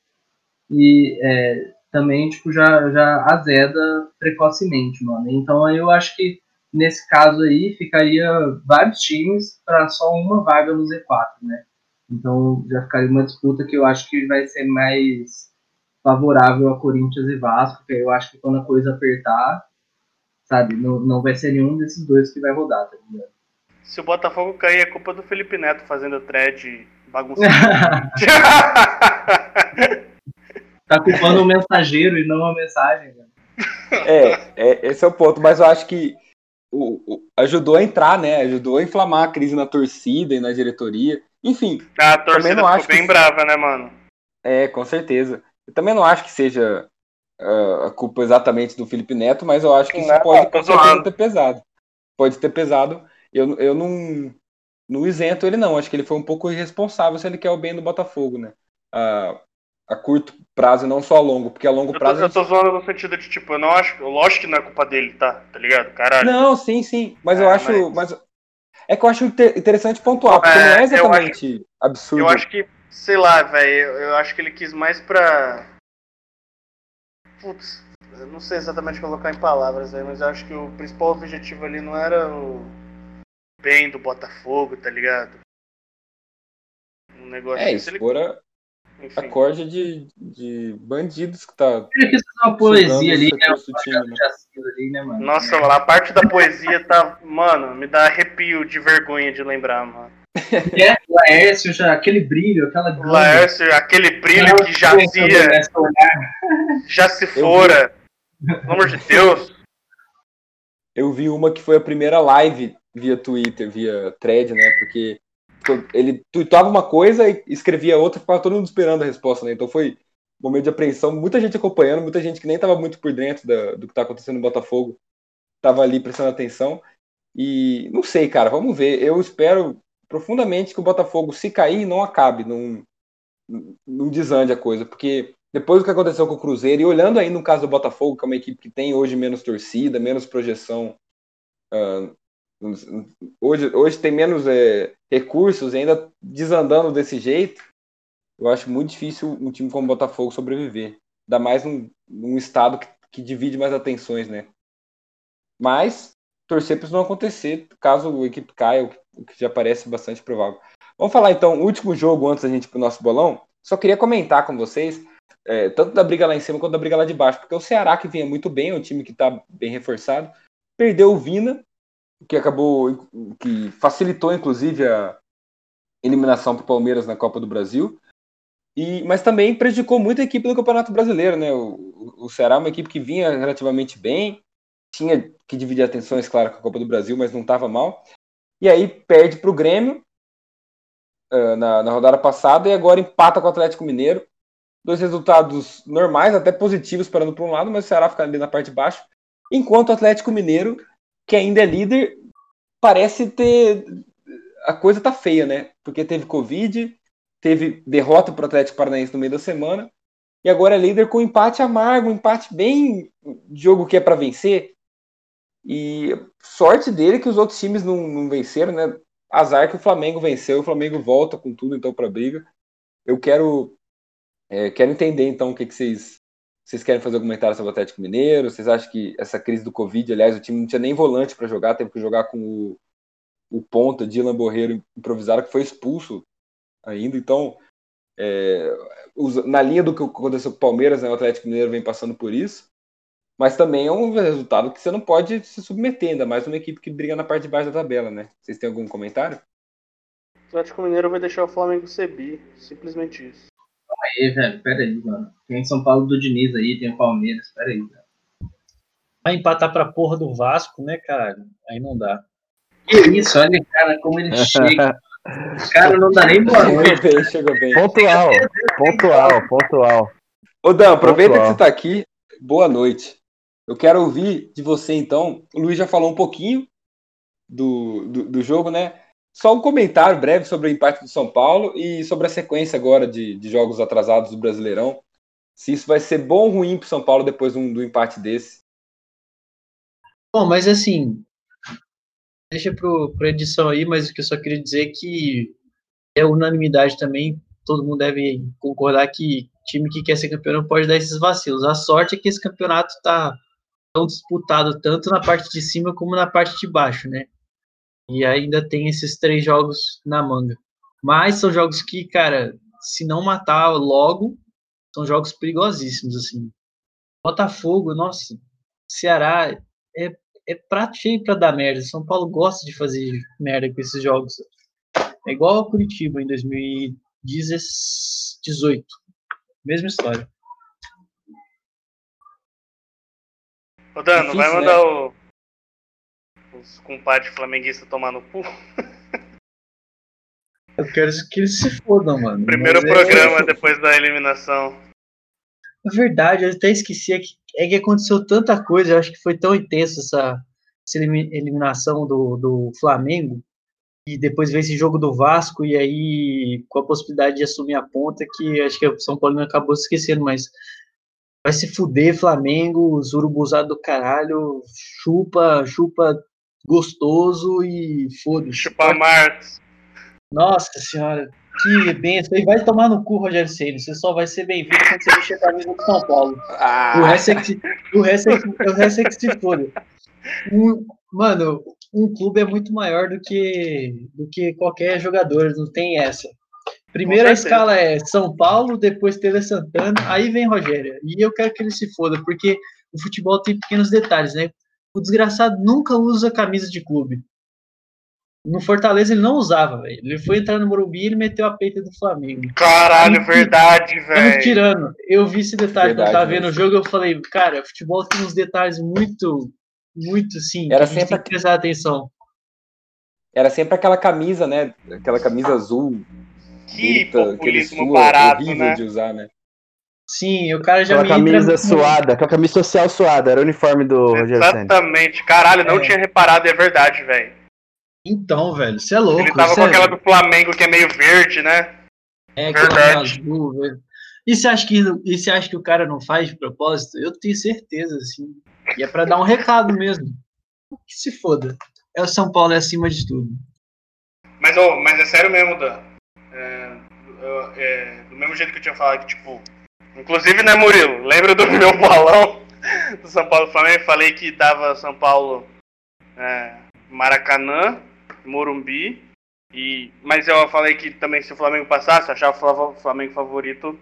D: e é, também, tipo, já, já azeda precocemente, mano. Então eu acho que nesse caso aí ficaria vários times para só uma vaga no Z4, né? Então já ficaria uma disputa que eu acho que vai ser mais favorável a Corinthians e Vasco, que eu acho que quando a coisa apertar, sabe, não, não vai ser nenhum desses dois que vai rodar, tá ligado?
B: Se o Botafogo cair, é culpa do Felipe Neto fazendo thread bagunçado. *laughs* *laughs*
D: tá culpando o mensageiro e não a mensagem?
A: É, é, esse é o ponto, mas eu acho que o, o- ajudou a entrar, né? Ajudou a inflamar a crise na torcida e na diretoria. Enfim,
B: a torcida
A: não
B: ficou
A: acho
B: bem
A: que-
B: brava, né, mano?
A: É, com certeza. Eu também não acho que seja ah, a culpa exatamente do Felipe Neto, mas eu acho que isso
B: Não,
A: pode com certeza ter pesado. Pode ter pesado. Eu, eu não, não isento ele, não. Acho que ele foi um pouco irresponsável se ele quer o bem do Botafogo, né? A, a curto prazo e não só a longo, porque a longo
B: Eu tô,
A: prazo.
B: eu tô zoando no sentido de, tipo, eu não acho. Lógico que não é culpa dele, tá? Tá ligado? Caralho.
A: Não, sim, sim. Mas
B: É,
A: eu acho. Mas... É que eu acho inter- interessante pontuar, porque
B: É,
A: não é
B: eu
A: exatamente absurdo.
B: Eu acho que, sei lá, velho, eu, eu acho que ele quis mais pra. Putz, eu não sei exatamente colocar em palavras, velho, mas eu acho que o principal objetivo ali não era o bem do Botafogo, tá ligado? Um negócio
A: É,
B: ele-
A: expor a,
B: enfim.
A: a corda de, de bandidos que tá
D: Ele quis fazer uma poesia ali, né?
A: time, né?
D: Ali, né, mano?
B: Nossa, a parte da poesia tá. Mano, me dá arrepio de vergonha de lembrar, mano. *laughs*
D: É, o Laércio, já, aquele brilho, aquela
B: O Laércio, aquele brilho que jazia, *laughs* já se fora. *laughs* Pelo amor de Deus.
A: Eu vi uma que foi a primeira live via Twitter, via thread, né? Porque ele tweetava uma coisa e escrevia outra, ficava todo mundo esperando a resposta, né? Então foi um momento de apreensão, muita gente acompanhando, muita gente que nem estava muito por dentro da- do que tá acontecendo no Botafogo, tava ali prestando atenção. E não sei, cara, vamos ver. Eu espero profundamente que o Botafogo, se cair, não acabe, não, não desande a coisa, porque depois do que aconteceu com o Cruzeiro, e olhando aí no caso do Botafogo, que é uma equipe que tem hoje menos torcida, menos projeção, ah, hoje, hoje tem menos é, recursos, e ainda desandando desse jeito, eu acho muito difícil um time como o Botafogo sobreviver. Ainda mais num, num estado que, que divide mais atenções, né? Mas torcer para isso não acontecer, caso a equipe caia, o que- já parece bastante provável. Vamos falar então, último jogo antes da gente ir pro nosso bolão. Só queria comentar com vocês, é, tanto da briga lá em cima quanto da briga lá de baixo, porque o Ceará, que vinha muito bem, é um time que está bem reforçado, perdeu o Vina, que acabou, que facilitou inclusive a eliminação para o Palmeiras na Copa do Brasil. E, mas também prejudicou muito a equipe do Campeonato Brasileiro, né? O, o Ceará é uma equipe que vinha relativamente bem, tinha que dividir atenções, claro, com a Copa do Brasil, mas não estava mal. E aí perde para o Grêmio uh, na, na rodada passada e agora empata com o Atlético Mineiro. Dois resultados normais, até positivos, parando para um lado, mas o Ceará fica ali na parte de baixo. Enquanto o Atlético Mineiro, que ainda é líder, parece ter. A coisa tá feia, né? Porque teve Covid, teve derrota para o Atlético Paranaense no meio da semana, e agora é líder com empate amargo, empate bem jogo que é para vencer. E sorte dele que os outros times não, não venceram, né? Azar que o Flamengo venceu, o Flamengo volta com tudo então para briga. Eu quero é, quero entender então o que, que vocês vocês querem fazer algum comentário sobre o Atlético Mineiro? Vocês acham que essa crise do Covid, aliás, o time não tinha nem volante para jogar, teve que jogar com o, o ponta Dylan Borreiro improvisado que foi expulso ainda. Então, é, na linha do que aconteceu com o Palmeiras, né, o Atlético Mineiro vem passando por isso. Mas também é um resultado que você não pode se submeter, ainda mais uma equipe que briga na parte de baixo da tabela, né? Vocês têm algum comentário?
B: O Atlético Mineiro vai deixar o Flamengo subir, simplesmente isso.
D: Aí, velho, pera aí, mano. Tem São Paulo do Diniz aí, tem o Palmeiras, pera aí, velho.
F: Vai empatar pra porra do Vasco, né, caralho? Aí não dá.
D: Que isso, olha, cara, como ele chega. *laughs* Cara não dá nem boa noite.
A: Chegou bem, chegou bem.
C: Pontual, pontual, pontual.
A: Ô Dan, aproveita
C: Pontual.
A: que você tá aqui. Boa noite. Eu quero ouvir de você então. O Luiz já falou um pouquinho do, do, do jogo, né? Só um comentário breve sobre o empate do São Paulo e sobre a sequência agora de, de jogos atrasados do Brasileirão. Se isso vai ser bom ou ruim pro São Paulo depois de um- do empate desse.
F: Bom, mas assim, deixa pro, pra edição aí, mas o que eu só queria dizer é que é unanimidade também, todo mundo deve concordar que time que quer ser campeão não pode dar esses vacilos. A sorte é que esse campeonato tá tão disputado tanto na parte de cima como na parte de baixo, né? E ainda tem esses três jogos na manga. Mas são jogos que, cara, se não matar logo, são jogos perigosíssimos, assim. Botafogo, nossa, Ceará é, é prato cheio pra dar merda. São Paulo gosta de fazer merda com esses jogos. É igual ao Curitiba em 2018. Mesma história.
B: Ô Dan, não vai
A: Difícil,
B: mandar o... os compadres flamenguistas tomar no cu? *laughs*
F: Eu quero que eles se fodam, mano.
B: Primeiro
F: Mas é-
B: programa depois da eliminação.
F: Na verdade, eu até esqueci é que, é que aconteceu tanta coisa, eu acho que foi tão intenso essa, essa elimi- eliminação do, do Flamengo, e depois veio esse jogo do Vasco, e aí com a possibilidade de assumir a ponta, que acho que o São Paulo acabou se esquecendo, mas vai se fuder, Flamengo, os urubuzados do caralho, chupa, chupa gostoso e foda-se.
B: Chupar Marcos.
F: Nossa senhora, que benção. E vai tomar no cu, Rogério Ceni. Você só vai ser bem-vindo quando você vestir a camisa do São Paulo.
A: Ah,
F: O resto é que se, o resto é que, o resto é que se foda. Um- mano, um clube é muito maior do que, do que qualquer jogador, não tem essa. Primeiro a escala é São Paulo, depois Tele Santana, aí vem Rogério. E eu quero que ele se foda, porque o futebol tem pequenos detalhes, né? O desgraçado nunca usa camisa de clube. No Fortaleza ele não usava, velho. Ele foi entrar no Morumbi e ele meteu a peita do Flamengo.
B: Caralho, verdade,
F: Estamos
B: velho.
F: tirando. Eu vi esse detalhe quando eu
A: Verdade
F: tava vendo o
A: mesmo.
F: jogo, eu falei, cara, futebol tem uns detalhes muito, muito sim,
A: Era
F: que a gente
A: sempre
F: tem que prestar atenção.
A: Era sempre aquela camisa, né? Aquela camisa azul.
B: Que
A: aquele
B: populismo
A: suor
B: barato,
A: horrível
B: né?
A: de usar, né?
F: Sim, o cara já
C: Aquela
F: me entra
C: camisa
F: no-
C: suada, aquela camisa social suada, era o uniforme do.
B: Exatamente. Caralho, não
F: É.
B: tinha reparado, é verdade, velho.
F: Então, velho, você é louco.
B: Ele tava com
F: é-
B: aquela do Flamengo que é meio verde, né?
F: É, aquela
B: Verdade.
F: azul, velho. E você acha que e você acha que o cara não faz de propósito? Eu tenho certeza, assim. E é pra dar um recado mesmo. Que se foda. É o São Paulo é acima de tudo.
B: Mas, ô, mas é sério mesmo, Dan. É, é, do mesmo jeito que eu tinha falado que, tipo. Inclusive, né, Murilo? Lembra do *laughs* meu bolão do São Paulo Flamengo? Falei que dava São Paulo é, Maracanã, Morumbi E, mas eu falei que também se o Flamengo passasse, eu achava o Flamengo favorito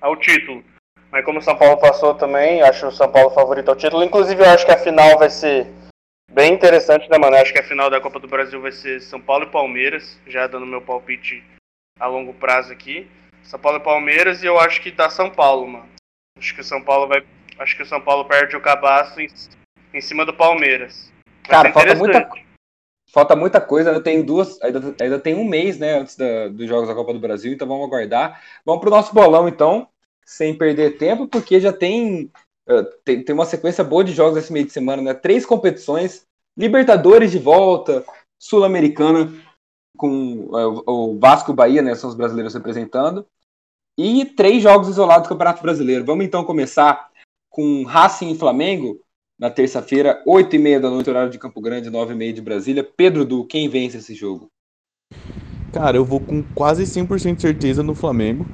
B: ao título. Mas como o São Paulo passou também, acho o São Paulo favorito ao título. Inclusive, eu acho que a final vai ser bem interessante, né, mano? Eu acho que a final da Copa do Brasil vai ser São Paulo e Palmeiras, já dando meu palpite a longo prazo aqui. São Paulo e Palmeiras e eu acho que dá São Paulo, mano. Acho que o São Paulo vai. Acho que o São Paulo perde o cabaço em, em cima do Palmeiras.
A: Cara, falta muita, falta muita coisa. Ainda tem duas. Ainda, ainda tem um mês, né? Antes da, dos Jogos da Copa do Brasil, então vamos aguardar. Vamos pro nosso bolão, então, sem perder tempo, porque já tem. Uh, tem, tem uma sequência boa de jogos esse meio de semana, né? Três competições, Libertadores de volta, Sul-Americana com uh, o Vasco e o Bahia, né? São os brasileiros representando e três jogos isolados do Campeonato Brasileiro. Vamos então começar com Racing e Flamengo, na terça-feira, 8h30 da noite, horário de Campo Grande, 9h30 de Brasília. Pedro Du, quem vence esse jogo?
E: Cara, eu vou com quase 100% de certeza no Flamengo,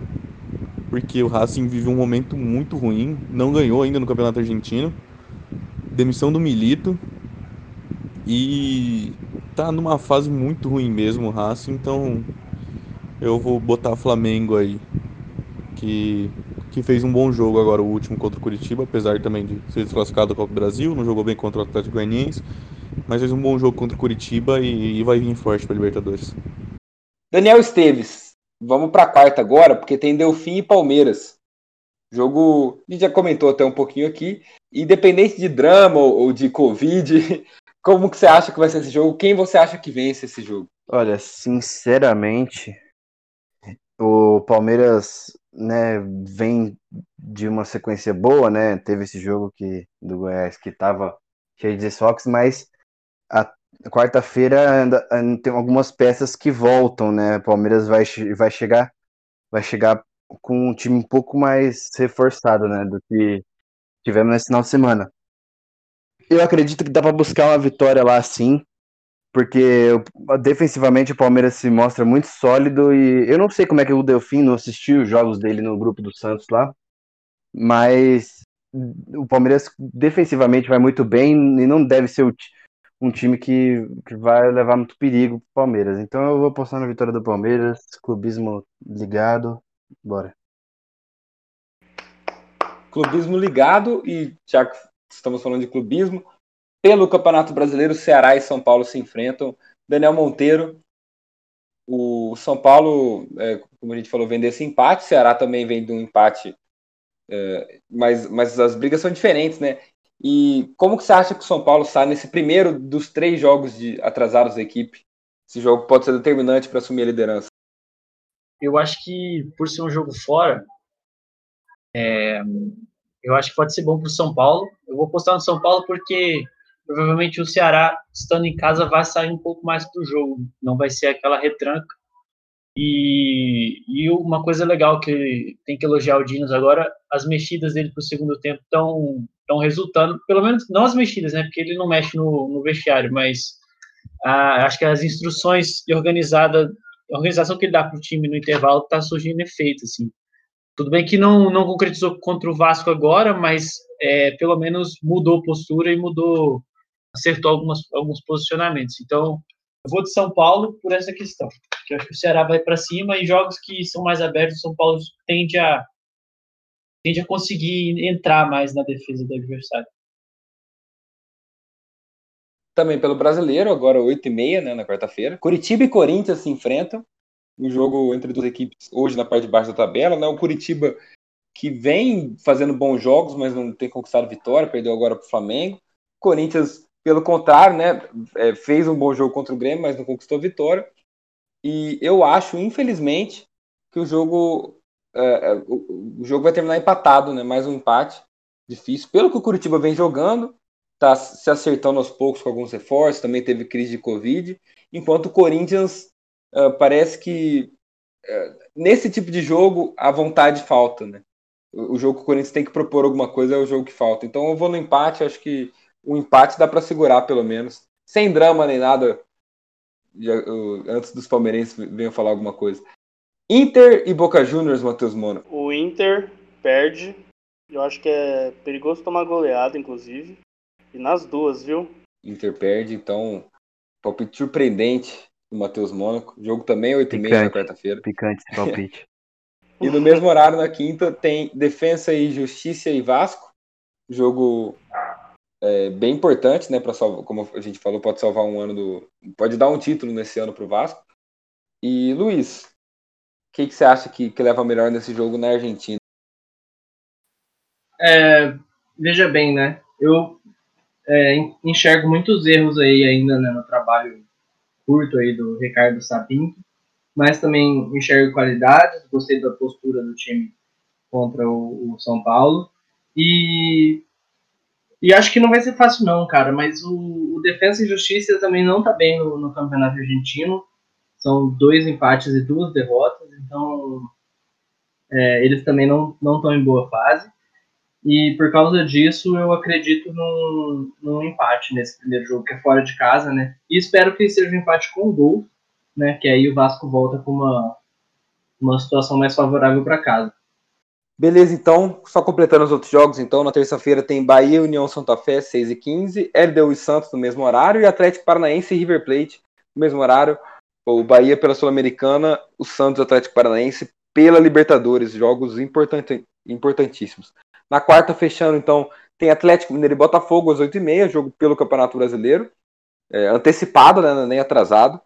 E: porque o Racing vive um momento muito ruim, não ganhou ainda no Campeonato Argentino, demissão do Milito, e tá numa fase muito ruim mesmo o então eu vou botar Flamengo aí que, que fez um bom jogo agora, o último contra o Curitiba, apesar também de ser desclassificado da Copa do Brasil, não jogou bem contra o Atlético Goianiense, mas fez um bom jogo contra o Curitiba e, e vai vir forte para Libertadores.
A: Daniel Esteves, vamos para a quarta agora, porque tem Delfim e Palmeiras. Jogo, a gente já comentou até um pouquinho aqui, independente de drama ou de Covid, como que você acha que vai ser esse jogo? Quem você acha que vence esse jogo?
C: Olha, sinceramente, o Palmeiras né, vem de uma sequência boa, né? Teve esse jogo que, do Goiás que estava cheio de desfoques, mas a quarta-feira tem algumas peças que voltam, né? O Palmeiras vai, vai chegar vai chegar com um time um pouco mais reforçado, né, do que tivemos nesse final de semana. Eu acredito que dá para buscar uma vitória lá sim, porque defensivamente o Palmeiras se mostra muito sólido e eu não sei como é que o Delfim não assistiu os jogos dele no grupo do Santos lá, mas o Palmeiras defensivamente vai muito bem e não deve ser um time que, que vai levar muito perigo pro Palmeiras. Então eu vou apostar na vitória do Palmeiras, clubismo ligado, bora.
A: Clubismo ligado e que estamos falando de clubismo, pelo Campeonato Brasileiro, Ceará e São Paulo se enfrentam. Daniel Monteiro, o São Paulo, é, como a gente falou, vem desse empate. Ceará também vem de um empate, é, mas, mas as brigas são diferentes, né? E como que você acha que o São Paulo sai nesse primeiro dos três jogos de atrasados da equipe? Esse jogo pode ser determinante para assumir a liderança.
F: Eu acho que por ser um jogo fora, é, eu acho que pode ser bom para o São Paulo. Eu vou postar no São Paulo porque provavelmente o Ceará, estando em casa, vai sair um pouco mais para o jogo, não vai ser aquela retranca. E, e uma coisa legal que tem que elogiar o Dinos agora, as mexidas dele para o segundo tempo estão estão resultando, pelo menos não as mexidas, né? Porque ele não mexe no, no vestiário, mas ah, acho que as instruções de organizada, organização que ele dá para o time no intervalo está surgindo efeito, assim. Tudo bem que não, não concretizou contra o Vasco agora, mas é, pelo menos mudou postura e mudou acertou algumas, alguns posicionamentos. Então, eu vou de São Paulo por essa questão. Que eu acho que o Ceará vai para cima e jogos que são mais abertos, o São Paulo tende a, tende a conseguir entrar mais na defesa do adversário.
A: Também pelo brasileiro, agora 8h30, né, na quarta-feira. Curitiba e Corinthians se enfrentam. Um jogo entre duas equipes hoje na parte de baixo da tabela. Né? O Curitiba que vem fazendo bons jogos, mas não tem conquistado vitória, perdeu agora para o Flamengo. Corinthians pelo contrário, né, é, fez um bom jogo contra o Grêmio, mas não conquistou vitória. E eu acho, infelizmente, que o jogo é, é o, jogo vai terminar empatado, né? Mais um empate difícil. Pelo que o Curitiba vem jogando, tá se acertando aos poucos com alguns reforços, também teve crise de Covid, enquanto o Corinthians uh, parece que uh, nesse tipo de jogo a vontade falta, né? O, o jogo que o Corinthians tem que propor alguma coisa é o jogo que falta. Então eu vou no empate, acho que o empate dá para segurar, pelo menos. Sem drama nem nada. Já, antes dos palmeirenses venham falar alguma coisa. Inter e Boca Juniors, Matheus Mono.
B: O Inter perde. Eu acho que é perigoso tomar goleada, inclusive. E nas duas, viu?
A: Inter perde, então. Palpite surpreendente do Matheus Mônaco. Jogo também 8h30 na quarta-feira.
C: Picante esse *laughs* palpite.
A: E no mesmo horário, na quinta, tem Defensa e Justiça e Vasco. Jogo é, bem importante, né? Para salvar, como a gente falou, pode salvar um ano do. Pode dar um título nesse ano para o Vasco. E Luiz, o que, que você acha que, que leva melhor nesse jogo na Argentina?
D: É, veja bem, né? Eu é, en- enxergo muitos erros aí ainda né, no trabalho curto aí do Ricardo Sapinto, mas também enxergo qualidades, gostei da postura do time contra o, o São Paulo e e acho que não vai ser fácil não, cara, mas o, o Defensa e Justiça também não tá bem no, no campeonato argentino, são dois empates e duas derrotas, então é, eles também não não estão em boa fase. E por causa disso, eu acredito num, num empate nesse primeiro jogo, que é fora de casa, né? E espero que seja um empate com gol, né? Que aí o Vasco volta com uma, uma situação mais favorável para casa.
A: Beleza, então, só completando os outros jogos, então, na terça-feira tem Bahia União Santa Fé, 6 e 15 LDU e Santos no mesmo horário, e Atlético Paranaense e River Plate no mesmo horário, o Bahia pela Sul-Americana, o Santos Atlético Paranaense pela Libertadores, jogos importantíssimos. Na quarta, fechando, então, tem Atlético Mineiro e Botafogo às 8h30, jogo pelo Campeonato Brasileiro, é, antecipado, né, nem atrasado,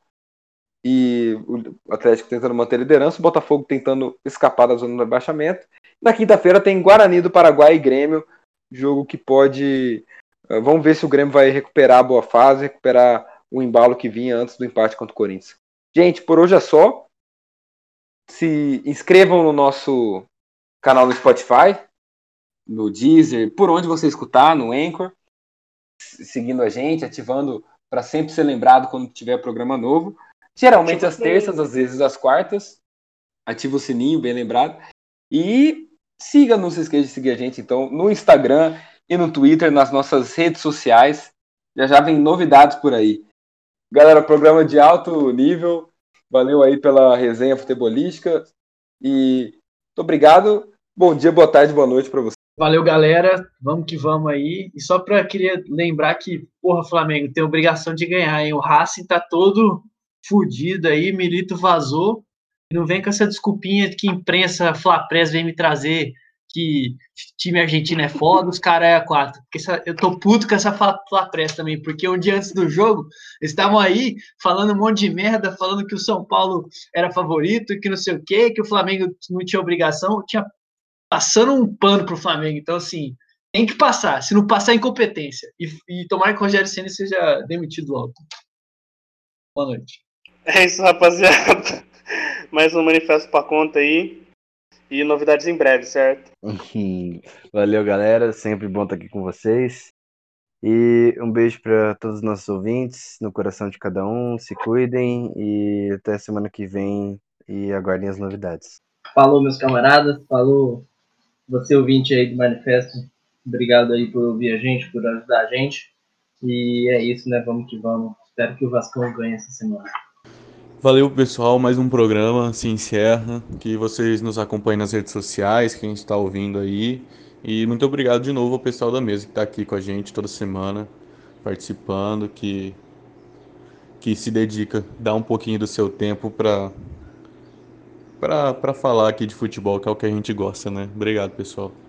A: e o Atlético tentando manter a liderança, o Botafogo tentando escapar da zona do rebaixamento, na quinta-feira tem Guarani do Paraguai e Grêmio, jogo que pode. uh, Vamos ver se o Grêmio vai recuperar a boa fase, recuperar o embalo que vinha antes do empate contra o Corinthians. Gente, por hoje é só. Se inscrevam no nosso canal no Spotify, no Deezer, por onde você escutar, no Anchor, seguindo a gente, ativando para sempre ser lembrado quando tiver programa novo. Geralmente às terças, às vezes às quartas. Ativa o sininho, bem lembrado. E siga, não se esqueça de seguir a gente então no Instagram e no Twitter, nas nossas redes sociais. Já já vem novidades por aí. Galera, programa de alto nível. Valeu aí pela resenha futebolística. E muito obrigado. Bom dia, boa tarde, boa noite para você.
F: Valeu, galera. Vamos que vamos aí. E só para queria lembrar que, porra, Flamengo tem obrigação de ganhar, hein? O Racing tá todo fudido aí, Milito vazou. Não vem com essa desculpinha que imprensa Flapress vem me trazer que time argentino é foda, os caras é a quatro. Porque essa, eu tô puto com essa Flapress também, porque um dia antes do jogo, eles estavam aí falando um monte de merda, falando que o São Paulo era favorito, que não sei o quê, que o Flamengo não tinha obrigação, tinha passando um pano pro Flamengo. Então, assim, tem que passar. Se não passar, é incompetência. E, e tomara que o Rogério Senna seja demitido logo. Boa noite.
B: É isso, rapaziada. *laughs* Mais um manifesto pra conta aí. E novidades em breve, certo? *laughs*
C: Valeu, galera. Sempre bom estar aqui com vocês. E um beijo para todos os nossos ouvintes, no coração de cada um. Se cuidem e até semana que vem. E aguardem as novidades.
D: Falou, meus camaradas. Falou, você ouvinte aí do Manifesto. Obrigado aí por ouvir a gente, por ajudar a gente. E é isso, né? Vamos que vamos. Espero que o Vascão ganhe essa semana.
E: Valeu, pessoal. Mais um programa se encerra. Que vocês nos acompanhem nas redes sociais, quem está ouvindo aí. E muito obrigado de novo ao pessoal da mesa que está aqui com a gente toda semana, participando, que, que se dedica, dá um pouquinho do seu tempo para para falar aqui de futebol, que é o que a gente gosta, né? Obrigado, pessoal.